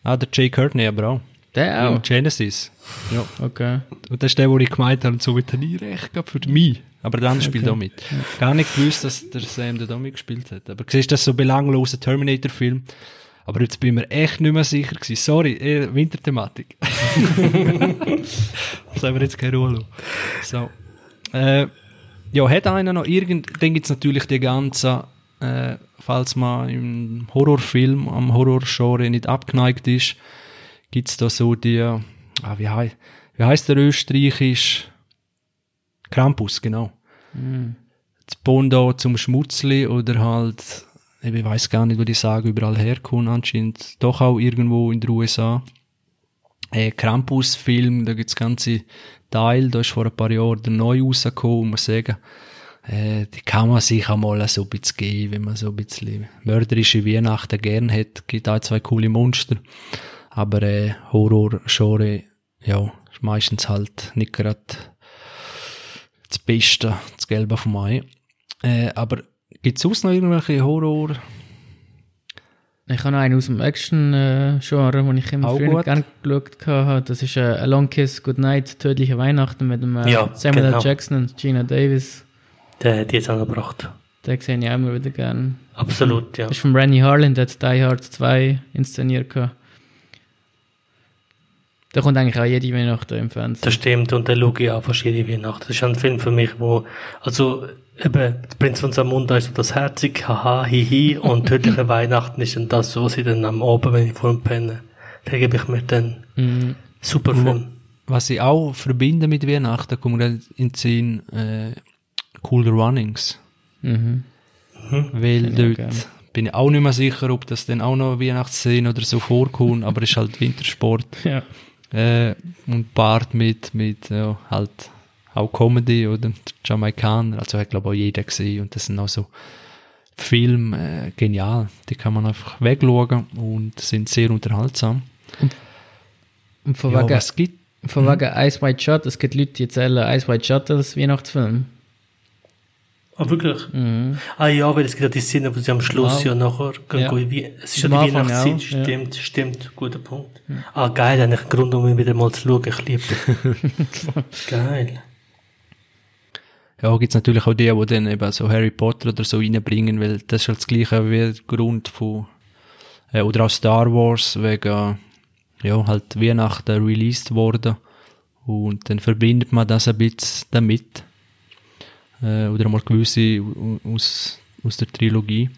S3: Ah, der Jay Courtney aber auch.
S4: Der auch.
S3: Ja, Genesis. Ja.
S4: Okay.
S3: Und das ist der, den ich gemeint habe, und so wird er nie recht gehabt für mich. Aber der andere spielt auch mit. Gar nicht gewusst, dass der Sam da auch mitgespielt hat. Aber siehst du, das ist so belangloser Terminator-Film. Aber jetzt bin ich mir echt nicht mehr sicher gewesen. Sorry, eh, Winterthematik. (laughs) das haben wir jetzt keine Ruhe. So. Äh, ja, hat einer noch irgend, dann gibt's natürlich die ganzen, äh, falls man im Horrorfilm, am Horrorgenre nicht abgeneigt ist, gibt's da so die, ah, wie, hei, wie heißt der österreichisch? Krampus, genau. Das Bondo zum Schmutzli oder halt, ich weiß gar nicht, wo die sagen, überall herkommen, anscheinend doch auch irgendwo in den USA. Äh, Krampus-Film, da gibt's ganze Teil, da ist vor ein paar Jahren der neu rausgekommen, und muss sagen, äh, die kann man sich auch mal so ein bisschen geben, wenn man so ein bisschen mörderische Weihnachten gern hat, gibt auch zwei coole Monster. Aber äh, Horror-Genre, ja, ist meistens halt nicht gerade das Beste, das Gelbe vom Ei. Äh, aber gibt's sonst noch irgendwelche Horror,
S4: Ich habe noch einen aus dem Action-Genre, den ich immer
S3: Auch
S4: früher
S3: gut.
S4: gerne geschaut habe. Das ist äh, A Long Kiss, Good Night, Tödliche Weihnachten mit dem äh,
S2: Ja,
S4: Samuel L.
S2: genau.
S4: Jackson und Gina Davis.
S2: Der hat jetzt angebracht.
S4: Den sehe ich auch immer wieder gerne.
S2: Absolut, ja.
S4: Das ist von Rennie Harlan, der hat Die Hard 2 inszeniert. gehabt. Der kommt eigentlich auch jede Weihnachten im Fernsehen.
S2: Das stimmt, und den schaue ich auch fast jede Weihnacht. Das ist ein Film für mich, wo, also, eben, der Prinz von Samunda ist so das Herzig, haha, hihi, und (laughs) tödliche Weihnachten ist dann das, was ich dann am Abend, wenn ich vor dem Penne, da gebe ich mir dann
S4: Mhm.
S2: super Film.
S3: Was ich auch verbinde mit Weihnachten, kommt gerade in den Sinn, äh, Cooler Runnings.
S4: Mhm.
S3: Weil
S4: ich
S3: dort
S4: gerne.
S3: bin ich auch nicht mehr sicher, ob das dann auch noch Weihnachtsszenen oder so vorkommt, aber es ist halt Wintersport. (laughs)
S4: Ja.
S3: Äh, und Bart mit, mit ja, halt auch Comedy oder? Jamaikaner, also hat glaube auch jeder gesehen. Und das sind auch so Filme, äh, genial, die kann man einfach wegschauen und sind sehr unterhaltsam.
S4: Und von
S3: Ja,
S4: wegen,
S3: was gibt
S4: von wegen Ice White Shot, es gibt Leute, die erzählen Ice White Shot als Weihnachtsfilm.
S2: Ah, wirklich? Ah ja, weil es gibt ja die Szene, wo sie am Schluss
S4: Ja.
S2: ja, nachher gehen,
S4: Ja.
S2: gehen, wie, es ist ja die Weihnachtszeit,
S4: auch, ja.
S2: stimmt, stimmt, guter Punkt. Ah, geil, eigentlich ein Grund, um ihn wieder mal zu schauen, ich liebe das. (laughs) geil.
S3: Ja, gibt's natürlich auch die, die dann eben so Harry Potter oder so reinbringen, weil das ist halt das gleiche wie der Grund von, äh, oder auch Star Wars, wegen, ja, halt Weihnachten released worden. Und dann verbindet man das ein bisschen damit. Äh, oder mal gewisse au- aus, aus der Trilogie.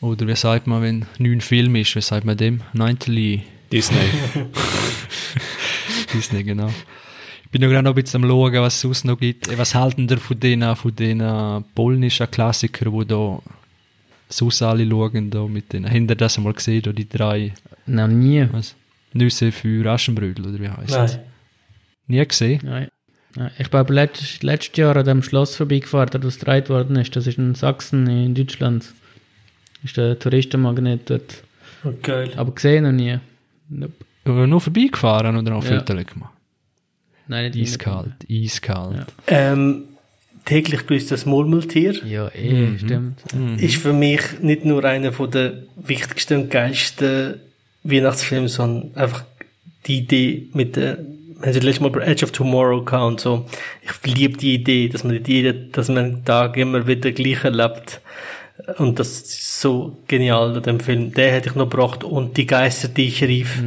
S3: Oder wie sagt man, wenn neun Film ist, wie sagt man dem? Ninthly
S5: Disney. (laughs)
S3: Disney, genau. Ich bin noch gerade noch ein bisschen am schauen, was es sonst noch gibt. Äh, Was halten ihr von den, von den polnischen Klassikern, die da sonst alle schauen, da mit den, habt ihr das einmal gesehen, da die drei,
S4: Noch nie.
S3: was? Nüsse für Aschenbrödel, oder wie das?
S2: Nein.
S3: Nie gesehen?
S4: Nein. Ich bin aber letzt, letztes Jahr an dem Schloss vorbeigefahren, dort, was gedreht worden ist. Das ist in Sachsen, in Deutschland. Ist der Touristenmagnet dort.
S2: Oh, geil.
S4: Aber gesehen noch nie. Nope.
S3: Äh, Nur vorbeigefahren oder auch
S4: Ja.
S3: Fotos gemacht?
S4: Nein, nicht
S3: Eiskalt, eiskalt.
S4: Ja.
S2: Ähm, täglich grüßt das Murmeltier.
S4: Ja, eh, stimmt.
S2: ist für mich nicht nur einer von der wichtigsten und geilsten Weihnachtsfilme, sondern einfach die Idee mit der, sie letztes Mal bei Edge of Tomorrow gehabt und so. Ich liebe die Idee, dass man die Idee, dass man Tag immer wieder gleich erlebt. Und das ist so genial an dem Film. Den hätte ich noch gebracht. Und die Geister, die ich rief.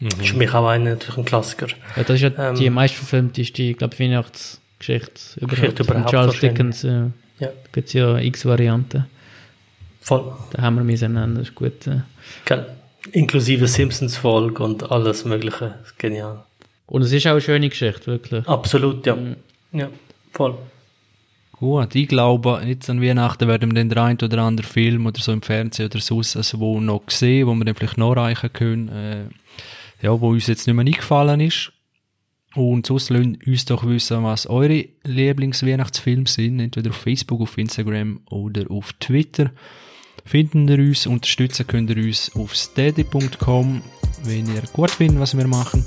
S2: Ist für mich auch einer, natürlich ein Klassiker.
S4: Ja, das ist ja
S2: Ähm,
S4: die meistverfilmteste, ich glaube, Weihnachtsgeschichte überhaupt.
S2: Geschichte überhaupt
S4: Charles. Dickens. Ja.
S2: Ja,
S4: Da gibt es ja x Varianten.
S2: voll.
S4: Da haben wir nennen, das ist gut. äh.
S2: Inklusive Simpsons-Folge und alles Mögliche. Genial.
S4: Und es ist auch eine schöne Geschichte, wirklich.
S2: Absolut, ja. Ja, voll.
S3: Gut, ich glaube, jetzt an Weihnachten werden wir dann den einen oder anderen Film oder so im Fernsehen oder sonst also wo noch sehen, wo wir dann vielleicht nachreichen können, äh, ja, wo uns jetzt nicht mehr eingefallen ist. Und sonst lasst uns doch wissen, was eure Lieblingsweihnachtsfilme sind, entweder auf Facebook, auf Instagram oder auf Twitter. Finden ihr uns, unterstützen könnt ihr uns auf steady.com, wenn ihr gut findet, was wir machen.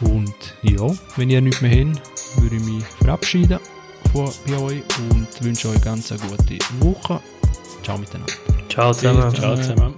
S3: Und ja, wenn ihr nichts mehr habt, würde ich mich verabschieden von bei euch und wünsche euch ganz eine gute Woche. Ciao miteinander.
S2: Ciao zusammen.
S5: Ciao zusammen.